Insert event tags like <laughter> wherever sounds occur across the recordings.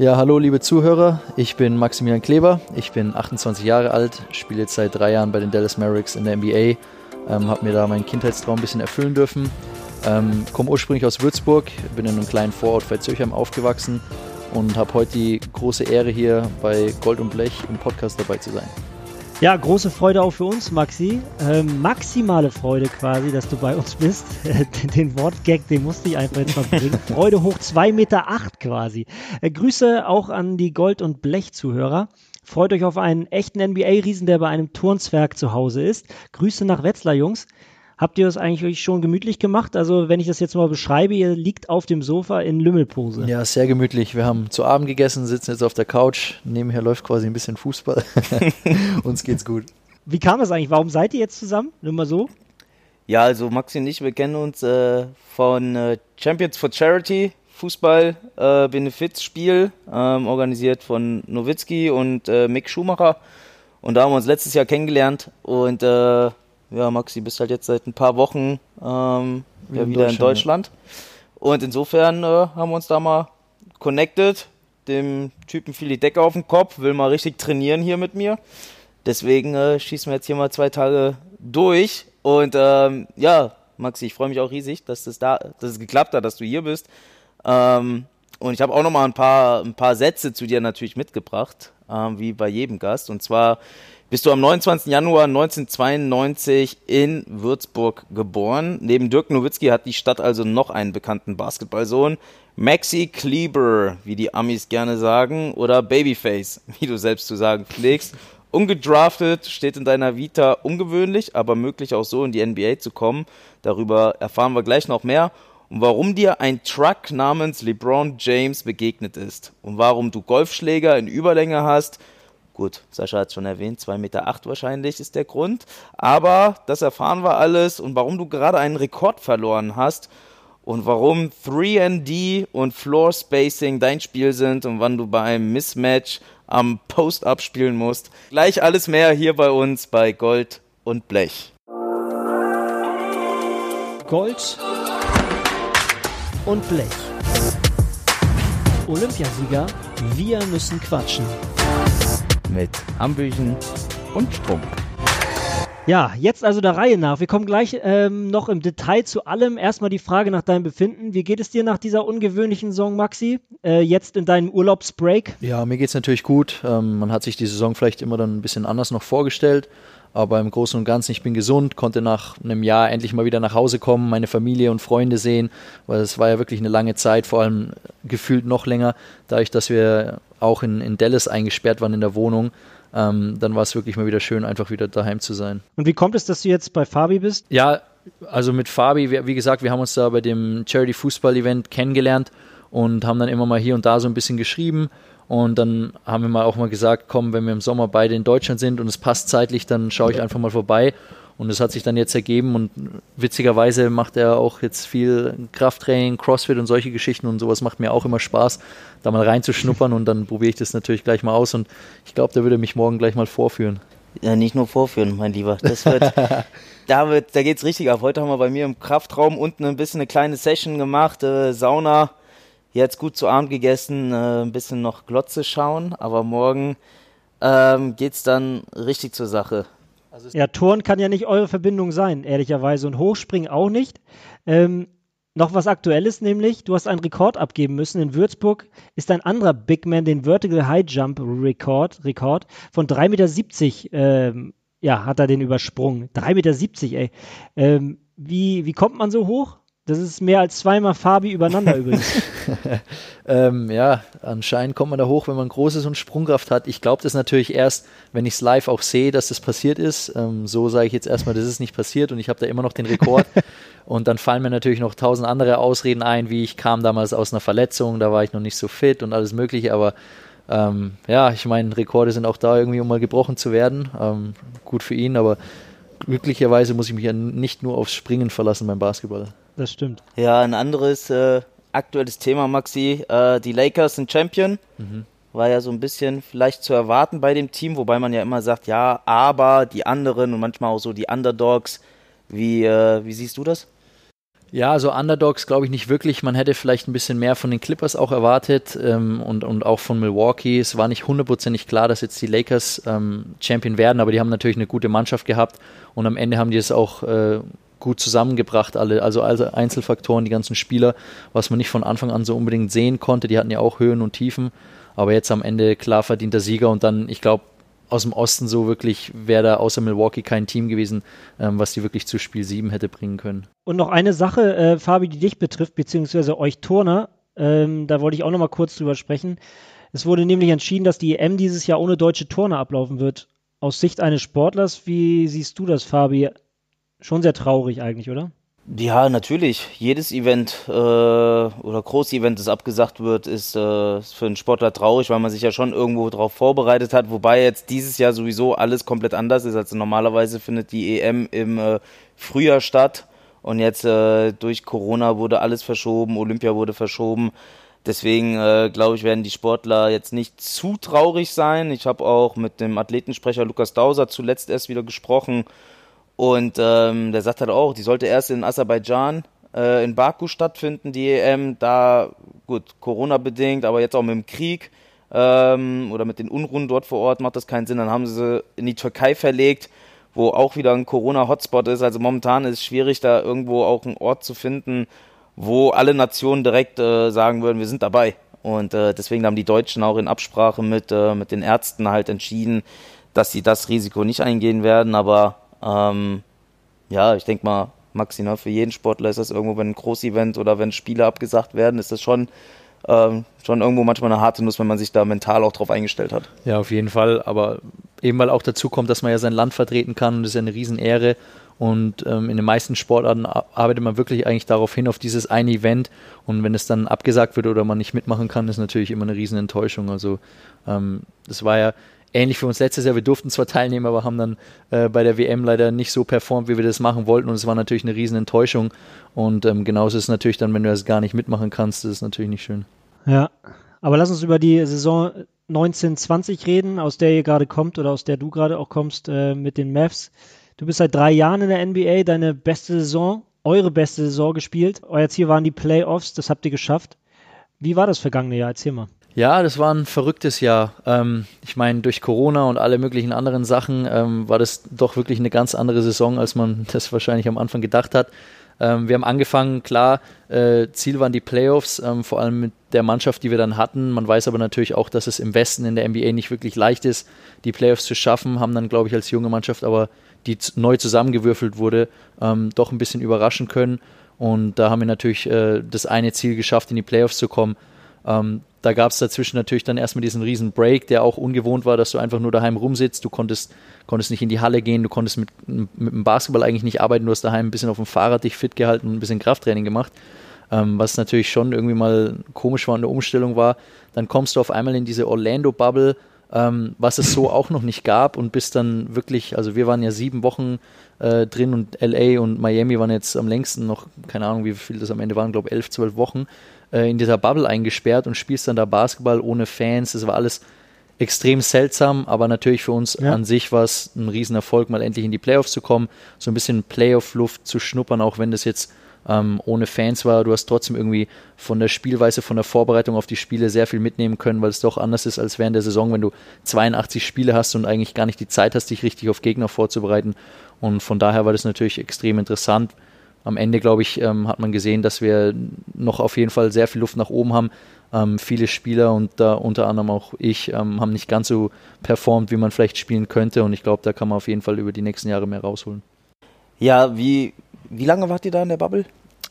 Ja, hallo liebe Zuhörer, ich bin Maximilian Kleber, ich bin 28 Jahre alt, spiele jetzt seit drei Jahren bei den Dallas Mavericks in der NBA, ähm, habe mir da meinen Kindheitstraum ein bisschen erfüllen dürfen, ähm, komme ursprünglich aus Würzburg, bin in einem kleinen Vorort bei Zürchheim aufgewachsen und habe heute die große Ehre hier bei Gold und Blech im Podcast dabei zu sein. Ja, große Freude auch für uns, Maxi. Ähm, maximale Freude quasi, dass du bei uns bist. <laughs> den Wortgag, den musste ich einfach jetzt mal bringen. <laughs> Freude hoch 2,8 Meter acht quasi. Äh, Grüße auch an die Gold- und Blech-Zuhörer. Freut euch auf einen echten NBA-Riesen, der bei einem Turnswerk zu Hause ist. Grüße nach Wetzlar, Jungs. Habt ihr das eigentlich schon gemütlich gemacht? Also, wenn ich das jetzt mal beschreibe, ihr liegt auf dem Sofa in Lümmelpose. Ja, sehr gemütlich. Wir haben zu Abend gegessen, sitzen jetzt auf der Couch. Nebenher läuft quasi ein bisschen Fußball. <laughs> Uns geht's gut. Wie kam das eigentlich? Warum seid ihr jetzt zusammen? Nur mal so. Ja, also Maxi und ich, wir kennen uns äh, von äh, Champions for Charity, Fußball, äh, Benefizspiel, ähm, organisiert von Nowitzki und äh, Mick Schumacher. Und da haben wir uns letztes Jahr kennengelernt und äh, ja, Maxi, bist halt jetzt seit ein paar Wochen ähm, ja, in wieder in Deutschland. Und insofern äh, haben wir uns da mal connected. Dem Typen fiel die Decke auf den Kopf, will mal richtig trainieren hier mit mir. Deswegen äh, schießen wir jetzt hier mal zwei Tage durch. Und ähm, ja, Maxi, ich freue mich auch riesig, dass es da, dass es geklappt hat, dass du hier bist. Ähm, und ich habe auch noch mal ein paar, ein paar Sätze zu dir natürlich mitgebracht, ähm, wie bei jedem Gast. Und zwar bist du am 29. Januar 1992 in Würzburg geboren. Neben Dirk Nowitzki hat die Stadt also noch einen bekannten Basketballsohn. Maxi Kleber, wie die Amis gerne sagen, oder Babyface, <laughs> wie du selbst zu sagen pflegst. Ungedraftet steht in deiner Vita ungewöhnlich, aber möglich auch so in die NBA zu kommen. Darüber erfahren wir gleich noch mehr. Und warum dir ein Truck namens LeBron James begegnet ist. Und warum du Golfschläger in Überlänge hast Gut, Sascha hat es schon erwähnt, 2,8 Meter acht wahrscheinlich ist der Grund. Aber das erfahren wir alles und warum du gerade einen Rekord verloren hast und warum 3D und Floor Spacing dein Spiel sind und wann du bei einem Mismatch am Post-Up spielen musst. Gleich alles mehr hier bei uns bei Gold und Blech. Gold und Blech. Olympiasieger, wir müssen quatschen mit Hambüchen und Strom. Ja, jetzt also der Reihe nach. Wir kommen gleich ähm, noch im Detail zu allem. Erstmal die Frage nach deinem Befinden. Wie geht es dir nach dieser ungewöhnlichen Saison, Maxi? Äh, jetzt in deinem Urlaubsbreak? Ja, mir geht es natürlich gut. Ähm, man hat sich die Saison vielleicht immer dann ein bisschen anders noch vorgestellt. Aber im Großen und Ganzen, ich bin gesund, konnte nach einem Jahr endlich mal wieder nach Hause kommen, meine Familie und Freunde sehen, weil es war ja wirklich eine lange Zeit, vor allem gefühlt noch länger, dadurch, dass wir auch in, in Dallas eingesperrt waren in der Wohnung. Ähm, dann war es wirklich mal wieder schön, einfach wieder daheim zu sein. Und wie kommt es, dass du jetzt bei Fabi bist? Ja, also mit Fabi, wie, gesagt, wir haben uns da bei dem Charity Fußball Event kennengelernt und haben dann immer mal hier und da so ein bisschen geschrieben. Und dann haben wir mal auch mal gesagt, komm, wenn wir im Sommer beide in Deutschland sind und es passt zeitlich, dann schaue ich einfach mal vorbei. Und es hat sich dann jetzt ergeben und witzigerweise macht er auch jetzt viel Krafttraining, Crossfit und solche Geschichten und sowas macht mir auch immer Spaß, da mal reinzuschnuppern und dann probiere ich das natürlich gleich mal aus und ich glaube, der würde mich morgen gleich mal vorführen. Ja, nicht nur vorführen, mein Lieber. Das wird, <laughs> da wird, da geht's richtig ab. Heute haben wir bei mir im Kraftraum unten ein bisschen eine kleine Session gemacht, äh, Sauna, jetzt gut zu Abend gegessen, äh, ein bisschen noch Glotze schauen, aber morgen ähm, geht's dann richtig zur Sache. Also ja, Turn kann ja nicht eure Verbindung sein, ehrlicherweise. Und Hochspringen auch nicht. Ähm, noch was Aktuelles nämlich, du hast einen Rekord abgeben müssen. In Würzburg ist ein anderer Big Man den Vertical High Jump Rekord, Rekord von 3,70 Meter, ähm, ja, hat er den übersprungen. 3,70 Meter, ey. Ähm, wie, wie kommt man so hoch? Das ist mehr als zweimal Fabi übereinander <laughs> übrigens. <laughs> ähm, ja, anscheinend kommt man da hoch, wenn man großes und Sprungkraft hat. Ich glaube das natürlich erst, wenn ich es live auch sehe, dass das passiert ist. Ähm, so sage ich jetzt erstmal, das ist nicht passiert und ich habe da immer noch den Rekord. <laughs> und dann fallen mir natürlich noch tausend andere Ausreden ein, wie ich kam damals aus einer Verletzung, da war ich noch nicht so fit und alles Mögliche, aber ähm, ja, ich meine, Rekorde sind auch da irgendwie, um mal gebrochen zu werden. Ähm, gut für ihn, aber glücklicherweise muss ich mich ja nicht nur aufs Springen verlassen beim Basketball das stimmt. Ja, ein anderes äh, aktuelles Thema, Maxi. Äh, die Lakers sind Champion. Mhm. War ja so ein bisschen vielleicht zu erwarten bei dem Team, wobei man ja immer sagt, ja, aber die anderen und manchmal auch so die Underdogs. Wie, äh, wie siehst du das? Ja, also Underdogs glaube ich nicht wirklich. Man hätte vielleicht ein bisschen mehr von den Clippers auch erwartet ähm, und, und auch von Milwaukee. Es war nicht hundertprozentig klar, dass jetzt die Lakers ähm, Champion werden, aber die haben natürlich eine gute Mannschaft gehabt und am Ende haben die es auch äh, gut zusammengebracht, alle, also, Einzelfaktoren, die ganzen Spieler, was man nicht von Anfang an so unbedingt sehen konnte. Die hatten ja auch Höhen und Tiefen, aber jetzt am Ende klar verdienter Sieger und dann, ich glaube, aus dem Osten so wirklich wäre da außer Milwaukee kein Team gewesen, ähm, was die wirklich zu Spiel 7 hätte bringen können. Und noch eine Sache, äh, Fabi, die dich betrifft, beziehungsweise euch Turner, ähm, da wollte ich auch noch mal kurz drüber sprechen. Es wurde nämlich entschieden, dass die EM dieses Jahr ohne deutsche Turner ablaufen wird. Aus Sicht eines Sportlers, wie siehst du das, Fabi? Schon sehr traurig eigentlich, oder? Ja, natürlich. Jedes Event äh, oder Groß-Event, das abgesagt wird, ist äh, für einen Sportler traurig, weil man sich ja schon irgendwo darauf vorbereitet hat. Wobei jetzt dieses Jahr sowieso alles komplett anders ist. Also normalerweise findet die EM im äh, Frühjahr statt und jetzt äh, durch Corona wurde alles verschoben, Olympia wurde verschoben. Deswegen äh, glaube ich, werden die Sportler jetzt nicht zu traurig sein. Ich habe auch mit dem Athletensprecher Lukas Dauser zuletzt erst wieder gesprochen und ähm, der sagt halt auch, die sollte erst in Aserbaidschan, äh, in Baku stattfinden, die EM. Da, gut, Corona-bedingt, aber jetzt auch mit dem Krieg ähm, oder mit den Unruhen dort vor Ort macht das keinen Sinn. Dann haben sie in die Türkei verlegt, wo auch wieder ein Corona-Hotspot ist. Also momentan ist es schwierig, da irgendwo auch einen Ort zu finden, wo alle Nationen direkt äh, sagen würden, wir sind dabei. Und äh, deswegen haben die Deutschen auch in Absprache mit, äh, mit den Ärzten halt entschieden, dass sie das Risiko nicht eingehen werden. Aber ähm, ja, ich denke mal, Maxi, für jeden Sportler ist das irgendwo, wenn ein Großevent oder wenn Spiele abgesagt werden, ist das schon, ähm, schon irgendwo manchmal eine harte Nuss, wenn man sich da mental auch drauf eingestellt hat. Ja, auf jeden Fall. Aber eben weil auch dazu kommt, dass man ja sein Land vertreten kann und das ist ja eine Riesenehre. Und ähm, in den meisten Sportarten arbeitet man wirklich eigentlich darauf hin, auf dieses eine Event. Und wenn es dann abgesagt wird oder man nicht mitmachen kann, ist natürlich immer eine Riesenenttäuschung. Also ähm, das war ja ähnlich für uns letztes Jahr. Wir durften zwar teilnehmen, aber haben dann äh, bei der WM leider nicht so performt, wie wir das machen wollten. Und es war natürlich eine riesen Enttäuschung. Und ähm, genauso ist es natürlich dann, wenn du das gar nicht mitmachen kannst, das ist natürlich nicht schön. Ja, aber lass uns über die Saison 1920 reden, aus der ihr gerade kommt oder aus der du gerade auch kommst äh, mit den Mavs. Du bist seit drei Jahren in der NBA, deine beste Saison, eure beste Saison gespielt. Euer Ziel waren die Playoffs, das habt ihr geschafft. Wie war das vergangene Jahr? Erzähl mal. Ja, das war ein verrücktes Jahr. Ähm, ich meine, durch Corona und alle möglichen anderen Sachen ähm, war das doch wirklich eine ganz andere Saison, als man <laughs> das wahrscheinlich am Anfang gedacht hat. Ähm, wir haben angefangen, klar, äh, Ziel waren die Playoffs, ähm, vor allem mit der Mannschaft, die wir dann hatten. Man weiß aber natürlich auch, dass es im Westen in der NBA nicht wirklich leicht ist, die Playoffs zu schaffen. Haben dann, glaube ich, als junge Mannschaft aber, die neu zusammengewürfelt wurde, ähm, doch ein bisschen überraschen können. Und da haben wir natürlich äh, das eine Ziel geschafft, in die Playoffs zu kommen. Ähm, da gab es dazwischen natürlich dann erstmal diesen riesen Break, der auch ungewohnt war, dass du einfach nur daheim rumsitzt. Du konntest, konntest nicht in die Halle gehen, du konntest mit, mit dem Basketball eigentlich nicht arbeiten. Du hast daheim ein bisschen auf dem Fahrrad dich fit gehalten und ein bisschen Krafttraining gemacht. Ähm, was natürlich schon irgendwie mal komisch war, eine Umstellung war. Dann kommst du auf einmal in diese Orlando-Bubble, ähm, was es so auch noch nicht gab und bist dann wirklich, also wir waren ja sieben Wochen äh, drin und LA und Miami waren jetzt am längsten noch, keine Ahnung, wie viel das am Ende waren, glaube elf, zwölf Wochen äh, in dieser Bubble eingesperrt und spielst dann da Basketball ohne Fans. Das war alles extrem seltsam, aber natürlich für uns ja. an sich war es ein Riesenerfolg, mal endlich in die Playoffs zu kommen, so ein bisschen Playoff-Luft zu schnuppern, auch wenn das jetzt ähm, ohne Fans war. Du hast trotzdem irgendwie von der Spielweise, von der Vorbereitung auf die Spiele sehr viel mitnehmen können, weil es doch anders ist als während der Saison, wenn du 82 Spiele hast und eigentlich gar nicht die Zeit hast, dich richtig auf Gegner vorzubereiten. Und von daher war das natürlich extrem interessant am Ende, glaube ich, ähm, hat man gesehen, dass wir noch auf jeden Fall sehr viel Luft nach oben haben. Ähm, viele Spieler und da unter anderem auch ich ähm, haben nicht ganz so performt, wie man vielleicht spielen könnte. Und ich glaube, da kann man auf jeden Fall über die nächsten Jahre mehr rausholen. Ja, wie, wie lange wart ihr da in der Bubble?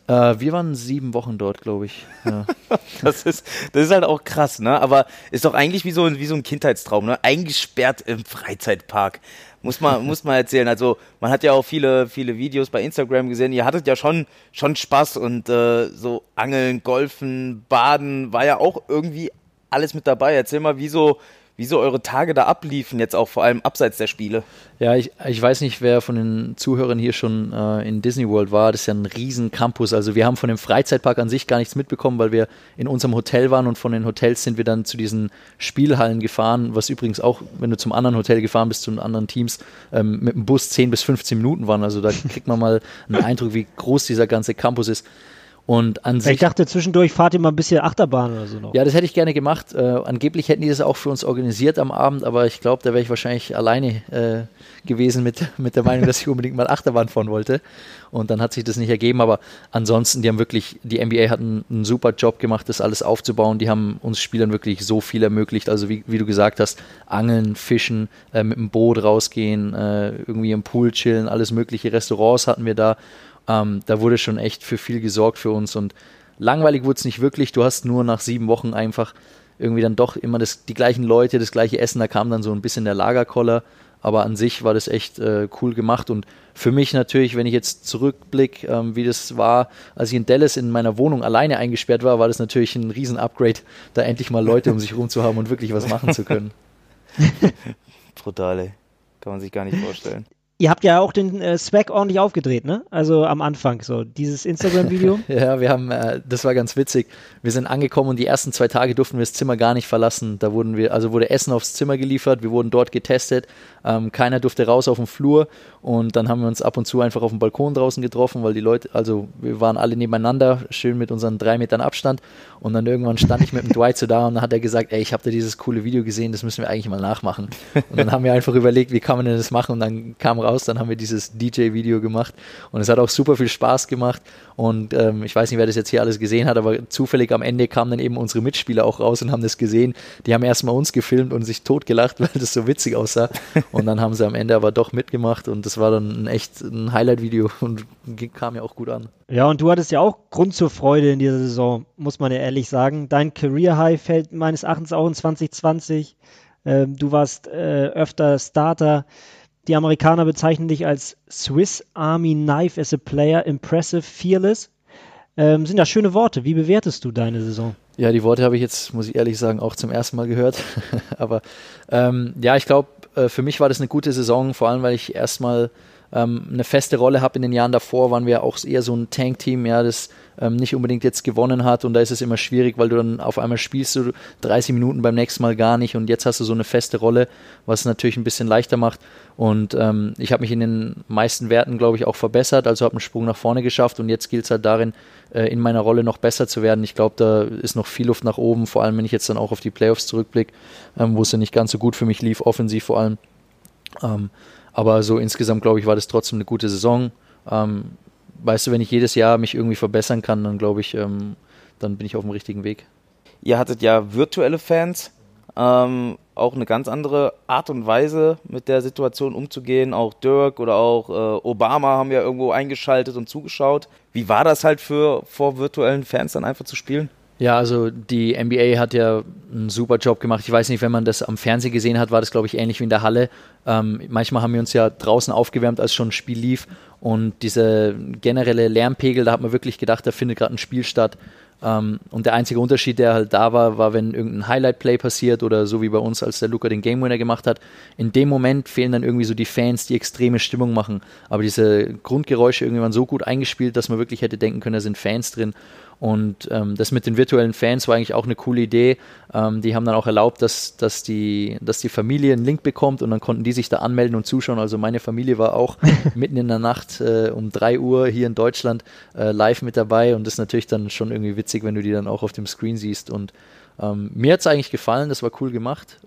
Äh, wir waren sieben Wochen dort, glaube ich. Ja. <laughs> das, ist, das ist halt auch krass, ne? Aber ist doch eigentlich wie so, ein, wie so ein Kindheitstraum, ne? Eingesperrt im Freizeitpark. Muss man, muss man erzählen. Also man hat ja auch viele, viele Videos bei Instagram gesehen. Ihr hattet ja schon, schon Spaß und äh, so Angeln, Golfen, Baden war ja auch irgendwie alles mit dabei. Erzähl mal, wie so, wie so eure Tage da abliefen, jetzt auch vor allem abseits der Spiele. Ja, ich, ich weiß nicht, wer von den Zuhörern hier schon äh, in Disney World war. Das ist ja ein riesen Campus. Also wir haben von dem Freizeitpark an sich gar nichts mitbekommen, weil wir in unserem Hotel waren und von den Hotels sind wir dann zu diesen Spielhallen gefahren, was übrigens auch, wenn du zum anderen Hotel gefahren bist, zu den anderen Teams, ähm, mit dem Bus 10 bis 15 Minuten waren. Also da kriegt man mal einen Eindruck, wie groß dieser ganze Campus ist. Und an sich, ich dachte, zwischendurch fahrt ihr mal ein bisschen Achterbahn oder so noch. Ja, das hätte ich gerne gemacht. Äh, angeblich hätten die das auch für uns organisiert am Abend, aber ich glaube, da wäre ich wahrscheinlich alleine äh, gewesen mit, <laughs> mit der Meinung, dass ich unbedingt mal Achterbahn fahren wollte. Und dann hat sich das nicht ergeben. Aber ansonsten, die haben wirklich, die NBA hat einen, einen super Job gemacht, das alles aufzubauen. Die haben uns Spielern wirklich so viel ermöglicht. Also wie, wie du gesagt hast, Angeln, Fischen, äh, mit dem Boot rausgehen, äh, irgendwie im Pool chillen, alles mögliche. Restaurants hatten wir da. Ähm, da wurde schon echt für viel gesorgt für uns und langweilig wurde es nicht wirklich. Du hast nur nach sieben Wochen einfach irgendwie dann doch immer das, die gleichen Leute, das gleiche Essen. Da kam dann so ein bisschen der Lagerkoller. Aber an sich war das echt äh, cool gemacht. Und für mich natürlich, wenn ich jetzt zurückblicke, ähm, wie das war, als ich in Dallas in meiner Wohnung alleine eingesperrt war, war das natürlich ein Riesen-Upgrade, da endlich mal Leute um sich rum zu haben und wirklich was machen zu können. <laughs> Brutal, ey. Kann man sich gar nicht vorstellen. Ihr habt ja auch den äh, Swag ordentlich aufgedreht, ne? Also am Anfang so, dieses Instagram-Video. <laughs> ja, wir haben, äh, das war ganz witzig. Wir sind angekommen und die ersten zwei Tage durften wir das Zimmer gar nicht verlassen. Da wurden wir, also wurde Essen aufs Zimmer geliefert, wir wurden dort getestet. Ähm, keiner durfte raus auf den Flur und dann haben wir uns ab und zu einfach auf dem Balkon draußen getroffen, weil die Leute, also wir waren alle nebeneinander, schön mit unseren drei Metern Abstand. Und dann irgendwann stand ich mit dem <laughs> Dwight so da und dann hat er gesagt, ey, ich habe da dieses coole Video gesehen, das müssen wir eigentlich mal nachmachen. Und dann haben wir einfach überlegt, wie kann man denn das machen? Und dann kam raus, dann haben wir dieses DJ-Video gemacht und es hat auch super viel Spaß gemacht. Und ähm, ich weiß nicht, wer das jetzt hier alles gesehen hat, aber zufällig am Ende kamen dann eben unsere Mitspieler auch raus und haben das gesehen. Die haben erstmal uns gefilmt und sich totgelacht, <laughs> weil das so witzig aussah. Und dann haben sie am Ende aber doch mitgemacht und das war dann echt ein Highlight-Video und kam ja auch gut an. Ja, und du hattest ja auch Grund zur Freude in dieser Saison, muss man ja ehrlich sagen. Dein Career High fällt meines Erachtens auch in 2020. Ähm, du warst äh, öfter Starter. Die Amerikaner bezeichnen dich als Swiss Army Knife as a Player, impressive, fearless. Ähm, sind ja schöne Worte. Wie bewertest du deine Saison? Ja, die Worte habe ich jetzt, muss ich ehrlich sagen, auch zum ersten Mal gehört. <laughs> Aber ähm, ja, ich glaube, äh, für mich war das eine gute Saison, vor allem weil ich erstmal ähm, eine feste Rolle habe in den Jahren davor, waren wir auch eher so ein Tank-Team, ja, das ähm, nicht unbedingt jetzt gewonnen hat. Und da ist es immer schwierig, weil du dann auf einmal spielst du 30 Minuten beim nächsten Mal gar nicht. Und jetzt hast du so eine feste Rolle, was natürlich ein bisschen leichter macht. Und ähm, ich habe mich in den meisten Werten, glaube ich, auch verbessert, also habe einen Sprung nach vorne geschafft. Und jetzt gilt es halt darin, äh, in meiner Rolle noch besser zu werden. Ich glaube, da ist noch viel Luft nach oben, vor allem wenn ich jetzt dann auch auf die Playoffs zurückblicke, ähm, wo es ja nicht ganz so gut für mich lief, offensiv vor allem. Ähm, aber so insgesamt, glaube ich, war das trotzdem eine gute Saison. Ähm, weißt du, wenn ich jedes Jahr mich irgendwie verbessern kann, dann glaube ich, ähm, dann bin ich auf dem richtigen Weg. Ihr hattet ja virtuelle Fans, ähm, auch eine ganz andere Art und Weise mit der Situation umzugehen. Auch Dirk oder auch äh, Obama haben ja irgendwo eingeschaltet und zugeschaut. Wie war das halt für vor virtuellen Fans dann einfach zu spielen? Ja, also die NBA hat ja einen super Job gemacht. Ich weiß nicht, wenn man das am Fernsehen gesehen hat, war das, glaube ich, ähnlich wie in der Halle. Ähm, manchmal haben wir uns ja draußen aufgewärmt, als schon ein Spiel lief. Und diese generelle Lärmpegel, da hat man wirklich gedacht, da findet gerade ein Spiel statt. Ähm, und der einzige Unterschied, der halt da war, war, wenn irgendein Highlight-Play passiert oder so wie bei uns, als der Luca den Game Winner gemacht hat. In dem Moment fehlen dann irgendwie so die Fans, die extreme Stimmung machen. Aber diese Grundgeräusche irgendwie waren so gut eingespielt, dass man wirklich hätte denken können, da sind Fans drin. Und ähm, das mit den virtuellen Fans war eigentlich auch eine coole Idee. Ähm, die haben dann auch erlaubt, dass, dass, die, dass die Familie einen Link bekommt und dann konnten die sich da anmelden und zuschauen. Also meine Familie war auch <laughs> mitten in der Nacht äh, um 3 Uhr hier in Deutschland äh, live mit dabei und das ist natürlich dann schon irgendwie witzig, wenn du die dann auch auf dem Screen siehst. Und ähm, mir hat es eigentlich gefallen, das war cool gemacht.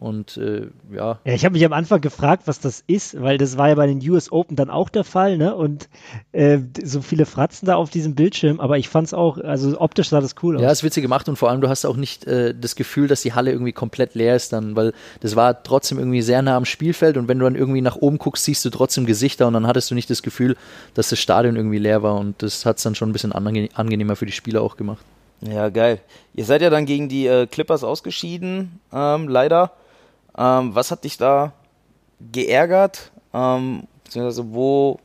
Und äh, ja. ja. Ich habe mich am Anfang gefragt, was das ist, weil das war ja bei den US Open dann auch der Fall, ne? Und äh, so viele Fratzen da auf diesem Bildschirm, aber ich fand es auch, also optisch sah das cool aus. Ja, ist witzig gemacht und vor allem du hast auch nicht äh, das Gefühl, dass die Halle irgendwie komplett leer ist dann, weil das war trotzdem irgendwie sehr nah am Spielfeld und wenn du dann irgendwie nach oben guckst, siehst du trotzdem Gesichter und dann hattest du nicht das Gefühl, dass das Stadion irgendwie leer war und das hat es dann schon ein bisschen angenehmer für die Spieler auch gemacht. Ja, geil. Ihr seid ja dann gegen die äh, Clippers ausgeschieden, ähm, leider. Ähm, was hat dich da geärgert? Ähm, beziehungsweise wo,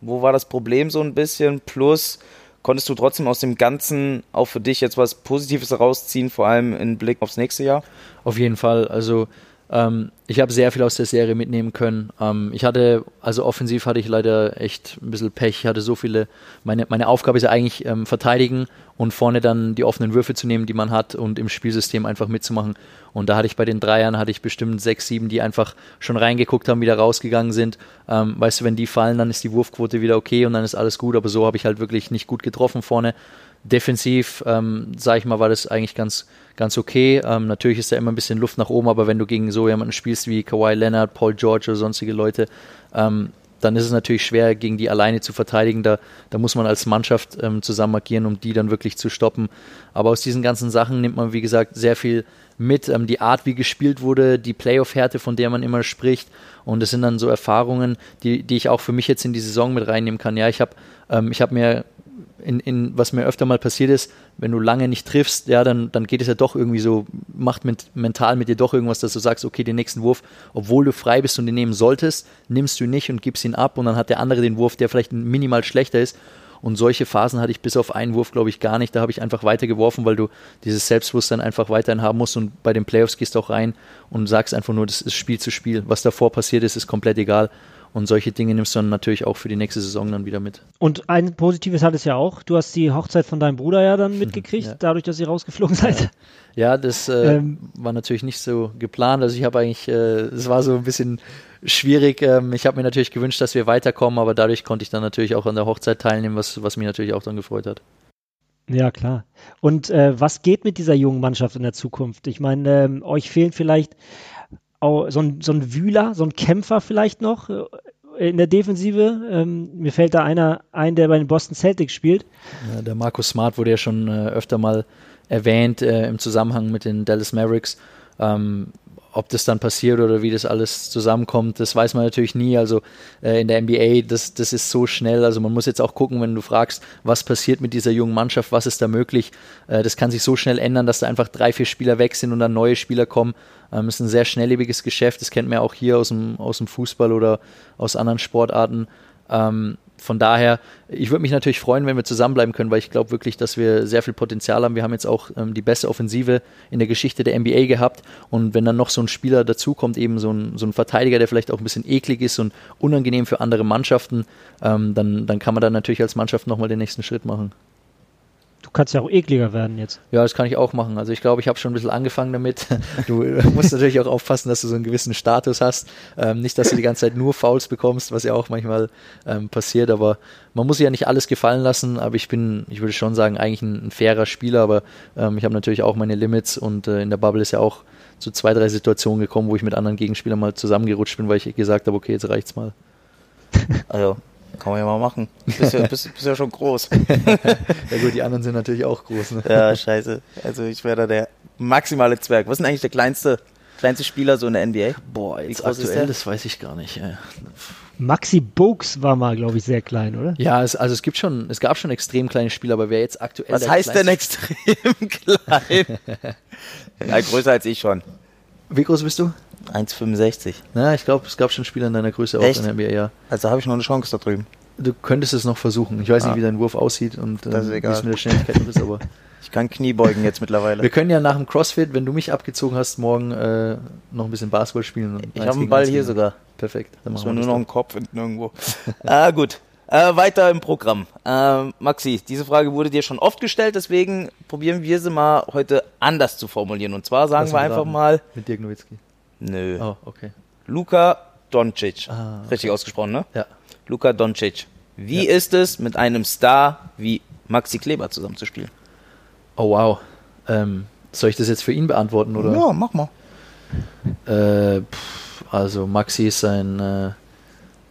wo war das Problem so ein bisschen? Plus konntest du trotzdem aus dem Ganzen auch für dich jetzt was Positives herausziehen, vor allem im Blick aufs nächste Jahr? Auf jeden Fall. Also ähm, ich habe sehr viel aus der Serie mitnehmen können. Ähm, ich hatte, also offensiv hatte ich leider echt ein bisschen Pech. Ich hatte so viele, meine, meine Aufgabe ist ja eigentlich ähm, verteidigen und vorne dann die offenen Würfe zu nehmen, die man hat und im Spielsystem einfach mitzumachen. Und da hatte ich bei den Dreiern, hatte ich bestimmt sechs, sieben, die einfach schon reingeguckt haben, wieder rausgegangen sind. Ähm, weißt du, wenn die fallen, dann ist die Wurfquote wieder okay und dann ist alles gut. Aber so habe ich halt wirklich nicht gut getroffen vorne. Defensiv, ähm, sage ich mal, war das eigentlich ganz, ganz okay. Ähm, natürlich ist da immer ein bisschen Luft nach oben, aber wenn du gegen so jemanden spielst wie Kawhi Leonard, Paul George oder sonstige Leute, ähm, dann ist es natürlich schwer, gegen die alleine zu verteidigen. Da, da muss man als Mannschaft ähm, zusammen agieren, um die dann wirklich zu stoppen. Aber aus diesen ganzen Sachen nimmt man, wie gesagt, sehr viel mit. Ähm, die Art, wie gespielt wurde, die Playoff-Härte, von der man immer spricht. Und das sind dann so Erfahrungen, die, die ich auch für mich jetzt in die Saison mit reinnehmen kann. Ja, ich habe ähm, hab mir in, in, was mir öfter mal passiert ist, wenn du lange nicht triffst, ja, dann, dann geht es ja doch irgendwie so, macht mit, mental mit dir doch irgendwas, dass du sagst, okay, den nächsten Wurf, obwohl du frei bist und den nehmen solltest, nimmst du ihn nicht und gibst ihn ab und dann hat der andere den Wurf, der vielleicht minimal schlechter ist. Und solche Phasen hatte ich bis auf einen Wurf, glaube ich, gar nicht. Da habe ich einfach weiter geworfen, weil du dieses Selbstbewusstsein einfach weiterhin haben musst. Und bei den Playoffs gehst du auch rein und sagst einfach nur, das ist Spiel zu Spiel. Was davor passiert ist, ist komplett egal. Und solche Dinge nimmst du dann natürlich auch für die nächste Saison dann wieder mit. Und ein Positives hat es ja auch. Du hast die Hochzeit von deinem Bruder ja dann <laughs> mitgekriegt, ja. dadurch, dass ihr rausgeflogen seid. Ja, das äh, ähm, war natürlich nicht so geplant. Also ich habe eigentlich, äh, es war so ein bisschen schwierig. Ähm, ich habe mir natürlich gewünscht, dass wir weiterkommen, aber dadurch konnte ich dann natürlich auch an der Hochzeit teilnehmen, was, was mich natürlich auch dann gefreut hat. Ja, klar. Und äh, was geht mit dieser jungen Mannschaft in der Zukunft? Ich meine, ähm, euch fehlen vielleicht so ein, so ein Wühler, so ein Kämpfer vielleicht noch äh, in der Defensive. Ähm, mir fällt da einer ein, der bei den Boston Celtics spielt. Ja, der Markus Smart wurde ja schon äh, öfter mal erwähnt äh, im Zusammenhang mit den Dallas Mavericks. Ähm, ob das dann passiert oder wie das alles zusammenkommt, das weiß man natürlich nie. Also äh, in der NBA, das, das ist so schnell. Also man muss jetzt auch gucken, wenn du fragst, was passiert mit dieser jungen Mannschaft, was ist da möglich. Äh, das kann sich so schnell ändern, dass da einfach drei, vier Spieler weg sind und dann neue Spieler kommen. Ähm, ist ein sehr schnelllebiges Geschäft. Das kennt man ja auch hier aus dem, aus dem Fußball oder aus anderen Sportarten. Ähm, von daher, ich würde mich natürlich freuen, wenn wir zusammenbleiben können, weil ich glaube wirklich, dass wir sehr viel Potenzial haben. Wir haben jetzt auch ähm, die beste Offensive in der Geschichte der NBA gehabt. Und wenn dann noch so ein Spieler dazukommt, eben so ein, so ein Verteidiger, der vielleicht auch ein bisschen eklig ist und unangenehm für andere Mannschaften, ähm, dann, dann kann man dann natürlich als Mannschaft nochmal den nächsten Schritt machen. Du kannst ja auch ekliger werden jetzt. Ja, das kann ich auch machen. Also ich glaube, ich habe schon ein bisschen angefangen damit. <laughs> Du musst natürlich auch aufpassen, dass du so einen gewissen Status hast. Ähm, nicht, dass du die ganze Zeit nur Fouls bekommst, was ja auch manchmal ähm, passiert. Aber man muss sich ja nicht alles gefallen lassen. Aber ich bin, ich würde schon sagen, eigentlich ein, ein fairer Spieler. Aber ähm, ich habe natürlich auch meine Limits. Und äh, in der Bubble ist ja auch zu zwei, drei Situationen gekommen, wo ich mit anderen Gegenspielern mal zusammengerutscht bin, weil ich gesagt habe, okay, jetzt reicht's mal. <laughs> Also kann man ja mal machen. Bist ja, <laughs> bist, bist ja schon groß. <laughs> ja gut, die anderen sind natürlich auch groß. Ne? Ja, scheiße. Also ich wäre da der maximale Zwerg. Was ist denn eigentlich der kleinste, kleinste Spieler so in der NBA? Boah, jetzt aktuell, das weiß ich gar nicht. Ja. Maxi Bogues war mal, glaube ich, sehr klein, oder? Ja, es, also es gibt schon, es gab schon extrem kleine Spieler, aber wer jetzt aktuell. Was heißt denn extrem <laughs> klein? ja, größer als ich schon. Wie groß bist du? 1,65. Na, ich glaube, es gab schon Spieler in deiner Größe Echt? auch in der NBA, ja. Also habe ich noch eine Chance da drüben. Du könntest es noch versuchen. Ich weiß ah. nicht, wie dein Wurf aussieht und ähm, wie es mit der Schnelligkeit ist, aber. <laughs> Ich kann Knie beugen jetzt mittlerweile. Wir können ja nach dem Crossfit, wenn du mich abgezogen hast, morgen äh, noch ein bisschen Basketball spielen. ich habe einen Ball hier sogar. Perfekt. Dann muss man nur noch einen Kopf finden irgendwo. <laughs> ah, gut. Äh, weiter im Programm. Äh, Maxi, diese Frage wurde dir schon oft gestellt, deswegen probieren wir sie mal heute anders zu formulieren. Und zwar sagen wir einfach raten. mal. Mit Dirk Nowitzki. Nö. Oh, okay. Luka Doncic. Ah, okay. Richtig ausgesprochen, ne? Ja. Luka Doncic. Wie ja. ist es, mit einem Star wie Maxi Kleber zusammenzuspielen? Oh, wow. Ähm, soll ich das jetzt für ihn beantworten, oder? Ja, mach mal. Äh, pff, also, Maxi ist ein äh,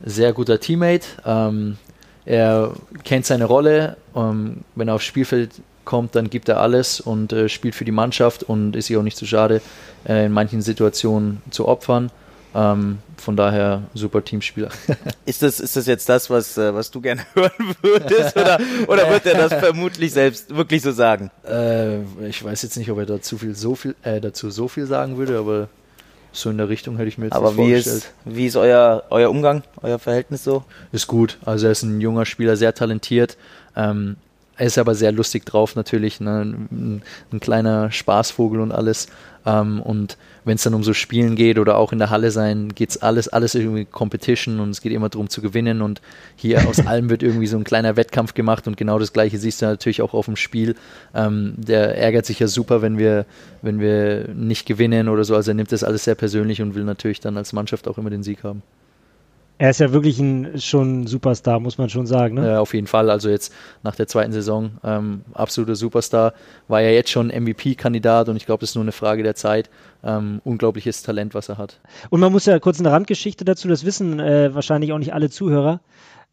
sehr guter Teammate. Ähm, er kennt seine Rolle. Ähm, wenn er aufs Spielfeld kommt, dann gibt er alles und äh, spielt für die Mannschaft und ist sich auch nicht zu schade, äh, in manchen Situationen zu opfern. Ähm, von daher super Teamspieler. <laughs> ist, das, ist das jetzt das, was, äh, was du gerne <laughs> hören würdest? Oder, oder wird er das vermutlich selbst wirklich so sagen? Äh, ich weiß jetzt nicht, ob er dazu, viel, so viel, äh, dazu so viel sagen würde, aber so in der Richtung hätte ich mir jetzt aber wie. Ist, wie ist euer, euer Umgang, euer Verhältnis so? Ist gut. Also er ist ein junger Spieler, sehr talentiert. Ähm, er ist aber sehr lustig drauf natürlich, ne? ein, ein, kleiner Spaßvogel und alles. Ähm, und wenn es dann um so Spielen geht oder auch in der Halle sein, geht es alles, alles irgendwie Competition und es geht immer darum zu gewinnen. Und hier aus <laughs> allem wird irgendwie so ein kleiner Wettkampf gemacht und genau das gleiche siehst du natürlich auch auf dem Spiel. Ähm, der ärgert sich ja super, wenn wir, wenn wir nicht gewinnen oder so. Also er nimmt das alles sehr persönlich und will natürlich dann als Mannschaft auch immer den Sieg haben. Er ist ja wirklich ein, schon ein Superstar, muss man schon sagen. Ne? Ja, auf jeden Fall. Also jetzt nach der zweiten Saison ähm, absoluter Superstar. War ja jetzt schon MVP-Kandidat und ich glaube, es ist nur eine Frage der Zeit. Ähm, unglaubliches Talent, was er hat. Und man muss ja kurz eine Randgeschichte dazu, das wissen äh, wahrscheinlich auch nicht alle Zuhörer.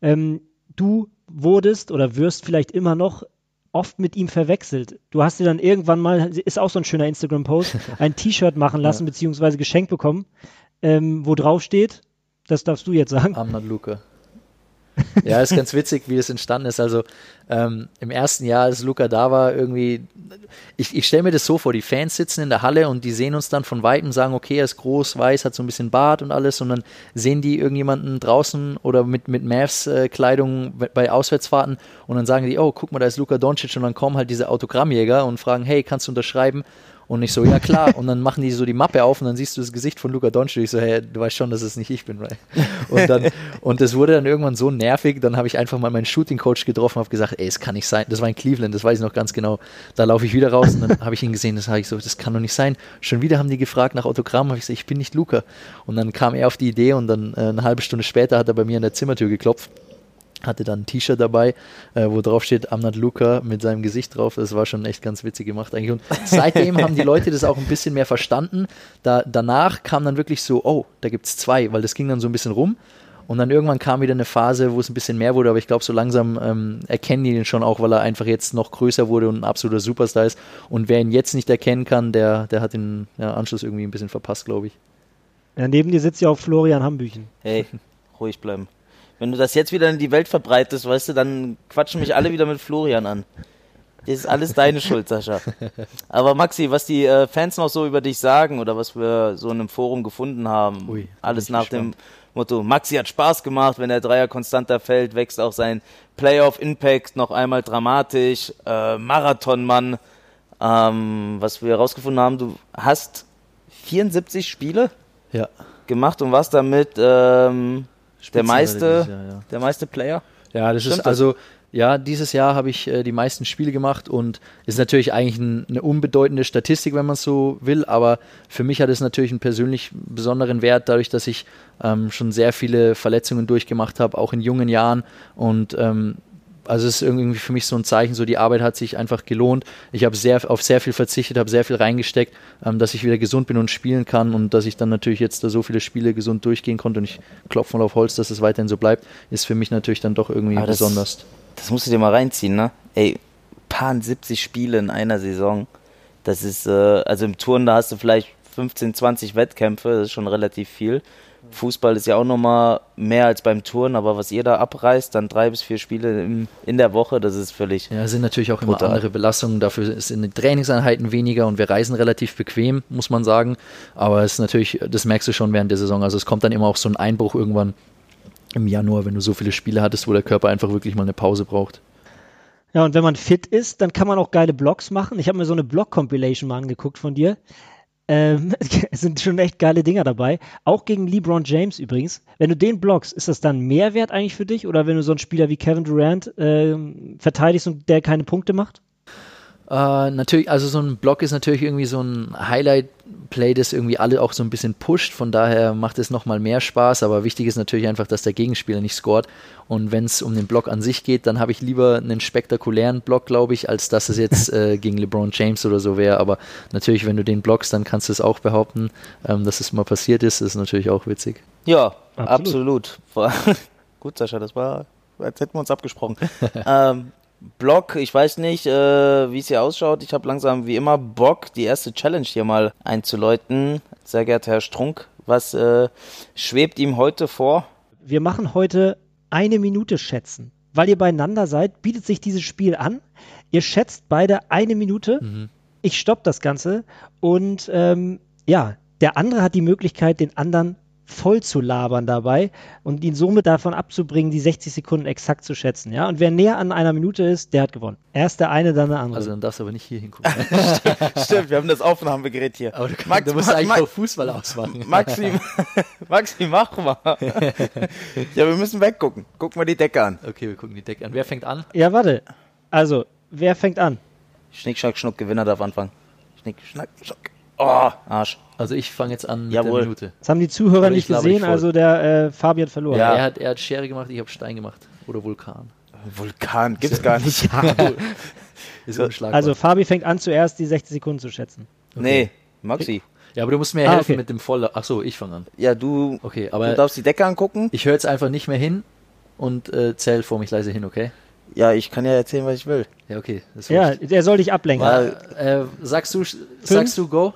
Ähm, du wurdest oder wirst vielleicht immer noch oft mit ihm verwechselt. Du hast dir dann irgendwann mal, ist auch so ein schöner Instagram-Post, <laughs> ein T-Shirt machen lassen, ja. beziehungsweise geschenkt bekommen, ähm, wo drauf steht, das darfst du jetzt sagen. I'm not Luca. ja, ist ganz witzig, wie es entstanden ist. Also ähm, im ersten Jahr, als Luca da war, irgendwie, ich, ich stelle mir das so vor, die Fans sitzen in der Halle und die sehen uns dann von Weitem, sagen, okay, er ist groß, weiß, hat so ein bisschen Bart und alles und dann sehen die irgendjemanden draußen oder mit, mit Mavs-Kleidung äh, bei Auswärtsfahrten und dann sagen die, oh, guck mal, da ist Luca Doncic und dann kommen halt diese Autogrammjäger und fragen, hey, kannst du unterschreiben? Und ich so, ja klar. Und dann machen die so die Mappe auf und dann siehst du das Gesicht von Luca Doncic. Ich so, hey, du weißt schon, dass es nicht ich bin, right? Und dann, <laughs> und das wurde dann irgendwann so nervig, dann habe ich einfach mal meinen Shooting-Coach getroffen und habe gesagt, ey, es kann nicht sein. Das war in Cleveland, das weiß ich noch ganz genau. Da laufe ich wieder raus und dann habe ich ihn gesehen, das habe ich so, das kann doch nicht sein. Schon wieder haben die gefragt nach Autogramm, habe ich gesagt, ich bin nicht Luca. Und dann kam er auf die Idee und dann äh, eine halbe Stunde später hat er bei mir an der Zimmertür geklopft hatte dann ein T-Shirt dabei, äh, wo drauf steht I'm not Luca mit seinem Gesicht drauf. Das war schon echt ganz witzig gemacht eigentlich. Und <laughs> seitdem haben die Leute das auch ein bisschen mehr verstanden. Da, danach kam dann wirklich so, oh, da gibt es zwei, weil das ging dann so ein bisschen rum. Und dann irgendwann kam wieder eine Phase, wo es ein bisschen mehr wurde, aber ich glaube, so langsam ähm, erkennen die ihn schon auch, weil er einfach jetzt noch größer wurde und ein absoluter Superstar ist. Und wer ihn jetzt nicht erkennen kann, der, der hat den ja, Anschluss irgendwie ein bisschen verpasst, glaube ich. Ja, neben dir sitzt ja auch Florian Hambüchen. Hey, ruhig bleiben. Wenn du das jetzt wieder in die Welt verbreitest, weißt du, dann quatschen mich alle wieder mit Florian an. Das ist alles deine Schuld, Sascha. Aber Maxi, was die äh, Fans noch so über dich sagen oder was wir so in einem Forum gefunden haben, Ui, alles nach gespannt. dem Motto, Maxi hat Spaß gemacht, wenn der Dreier konstanter fällt, wächst auch sein Playoff-Impact noch einmal dramatisch, äh, Marathonmann. Ähm, was wir herausgefunden haben, du hast 74 Spiele ja. gemacht und warst damit ähm, der meiste, Jahr, ja. der meiste Player? Ja, das Stimmt ist also, ja, dieses Jahr habe ich äh, die meisten Spiele gemacht und ist natürlich eigentlich ein, eine unbedeutende Statistik, wenn man es so will, aber für mich hat es natürlich einen persönlich besonderen Wert, dadurch, dass ich ähm, schon sehr viele Verletzungen durchgemacht habe, auch in jungen Jahren und ähm, also es ist irgendwie für mich so ein Zeichen, so die Arbeit hat sich einfach gelohnt. Ich habe sehr auf sehr viel verzichtet, habe sehr viel reingesteckt, ähm, dass ich wieder gesund bin und spielen kann und dass ich dann natürlich jetzt da so viele Spiele gesund durchgehen konnte und ich klopfe mal auf Holz, dass es weiterhin so bleibt, ist für mich natürlich dann doch irgendwie das, besonders. Das musst du dir mal reinziehen, ne? Ey, paar 70 Spiele in einer Saison. Das ist, äh, also im Turn, da hast du vielleicht 15, 20 Wettkämpfe, das ist schon relativ viel. Fußball ist ja auch nochmal mehr als beim Touren, aber was ihr da abreißt, dann drei bis vier Spiele in, in der Woche, das ist völlig. Ja, sind natürlich auch brutal. immer andere Belastungen. Dafür sind die Trainingseinheiten weniger und wir reisen relativ bequem, muss man sagen. Aber es ist natürlich, das merkst du schon während der Saison. Also es kommt dann immer auch so ein Einbruch irgendwann im Januar, wenn du so viele Spiele hattest, wo der Körper einfach wirklich mal eine Pause braucht. Ja, und wenn man fit ist, dann kann man auch geile Blogs machen. Ich habe mir so eine Blog-Compilation mal angeguckt von dir. Ähm, <laughs> es sind schon echt geile Dinger dabei. Auch gegen LeBron James übrigens. Wenn du den blockst, ist das dann Mehrwert eigentlich für dich? Oder wenn du so einen Spieler wie Kevin Durant äh, verteidigst und der keine Punkte macht? Äh, natürlich, also so ein Block ist natürlich irgendwie so ein Highlight-Play, das irgendwie alle auch so ein bisschen pusht. Von daher macht es nochmal mehr Spaß. Aber wichtig ist natürlich einfach, dass der Gegenspieler nicht scoret. Und wenn es um den Block an sich geht, dann habe ich lieber einen spektakulären Block, glaube ich, als dass es jetzt <laughs> äh, gegen LeBron James oder so wäre. Aber natürlich, wenn du den blockst, dann kannst du es auch behaupten, ähm, dass es mal passiert ist. Das ist natürlich auch witzig. Ja, absolut. absolut. <laughs> Gut, Sascha, das war, als hätten wir uns abgesprochen. <laughs> ähm, Blog, ich weiß nicht, äh, wie es hier ausschaut. Ich habe langsam wie immer Bock, die erste Challenge hier mal einzuläuten. Sehr geehrter Herr Strunk, was äh, schwebt ihm heute vor? Wir machen heute eine Minute schätzen. Weil ihr beieinander seid, bietet sich dieses Spiel an. Ihr schätzt beide eine Minute. Mhm. Ich stoppe das Ganze und ähm, ja, der andere hat die Möglichkeit, den anderen voll zu labern dabei und ihn somit davon abzubringen, die 60 Sekunden exakt zu schätzen. Ja? Und wer näher an einer Minute ist, der hat gewonnen. Erst der eine, dann der andere. Also dann darfst du aber nicht hier hingucken. <laughs> Stimmt, wir haben das Aufnahmegerät hier. Aber du, kann, Max, du musst Ma- eigentlich Ma- auch Fußball ausmachen. Maxi, <laughs> Maxi, mach mal. <laughs> ja, wir müssen weggucken. Guck mal die Decke an. Okay, wir gucken die Decke an. Wer fängt an? ja, warte. Also, wer fängt an? Schnick, schnack, schnuck, Gewinner darf anfangen. Schnick, schnack, schnuck. Oh, Arsch. Also ich fange jetzt an mit Jawohl. der Minute. Das haben die Zuhörer Aber ich nicht gesehen, also der äh, Fabian verloren. Ja. Er, hat, er hat Schere gemacht, ich habe Stein gemacht. Oder Vulkan. Vulkan gibt's gar nicht. <laughs> Also Fabi fängt an zuerst die 60 Sekunden zu schätzen. Nee, Maxi. ja, aber du musst mir Ah, helfen okay. mit dem Voll... Ach so, ich fange an. Ja, du, Okay, du aber darfst die Decke angucken. ich höre jetzt einfach nicht mehr hin und äh, zähl vor mich leise hin, okay? Ja, ich kann ja erzählen, was ich will. Ja, okay. Ja, der soll dich ablenken. Äh, sagst du, sagst du Go?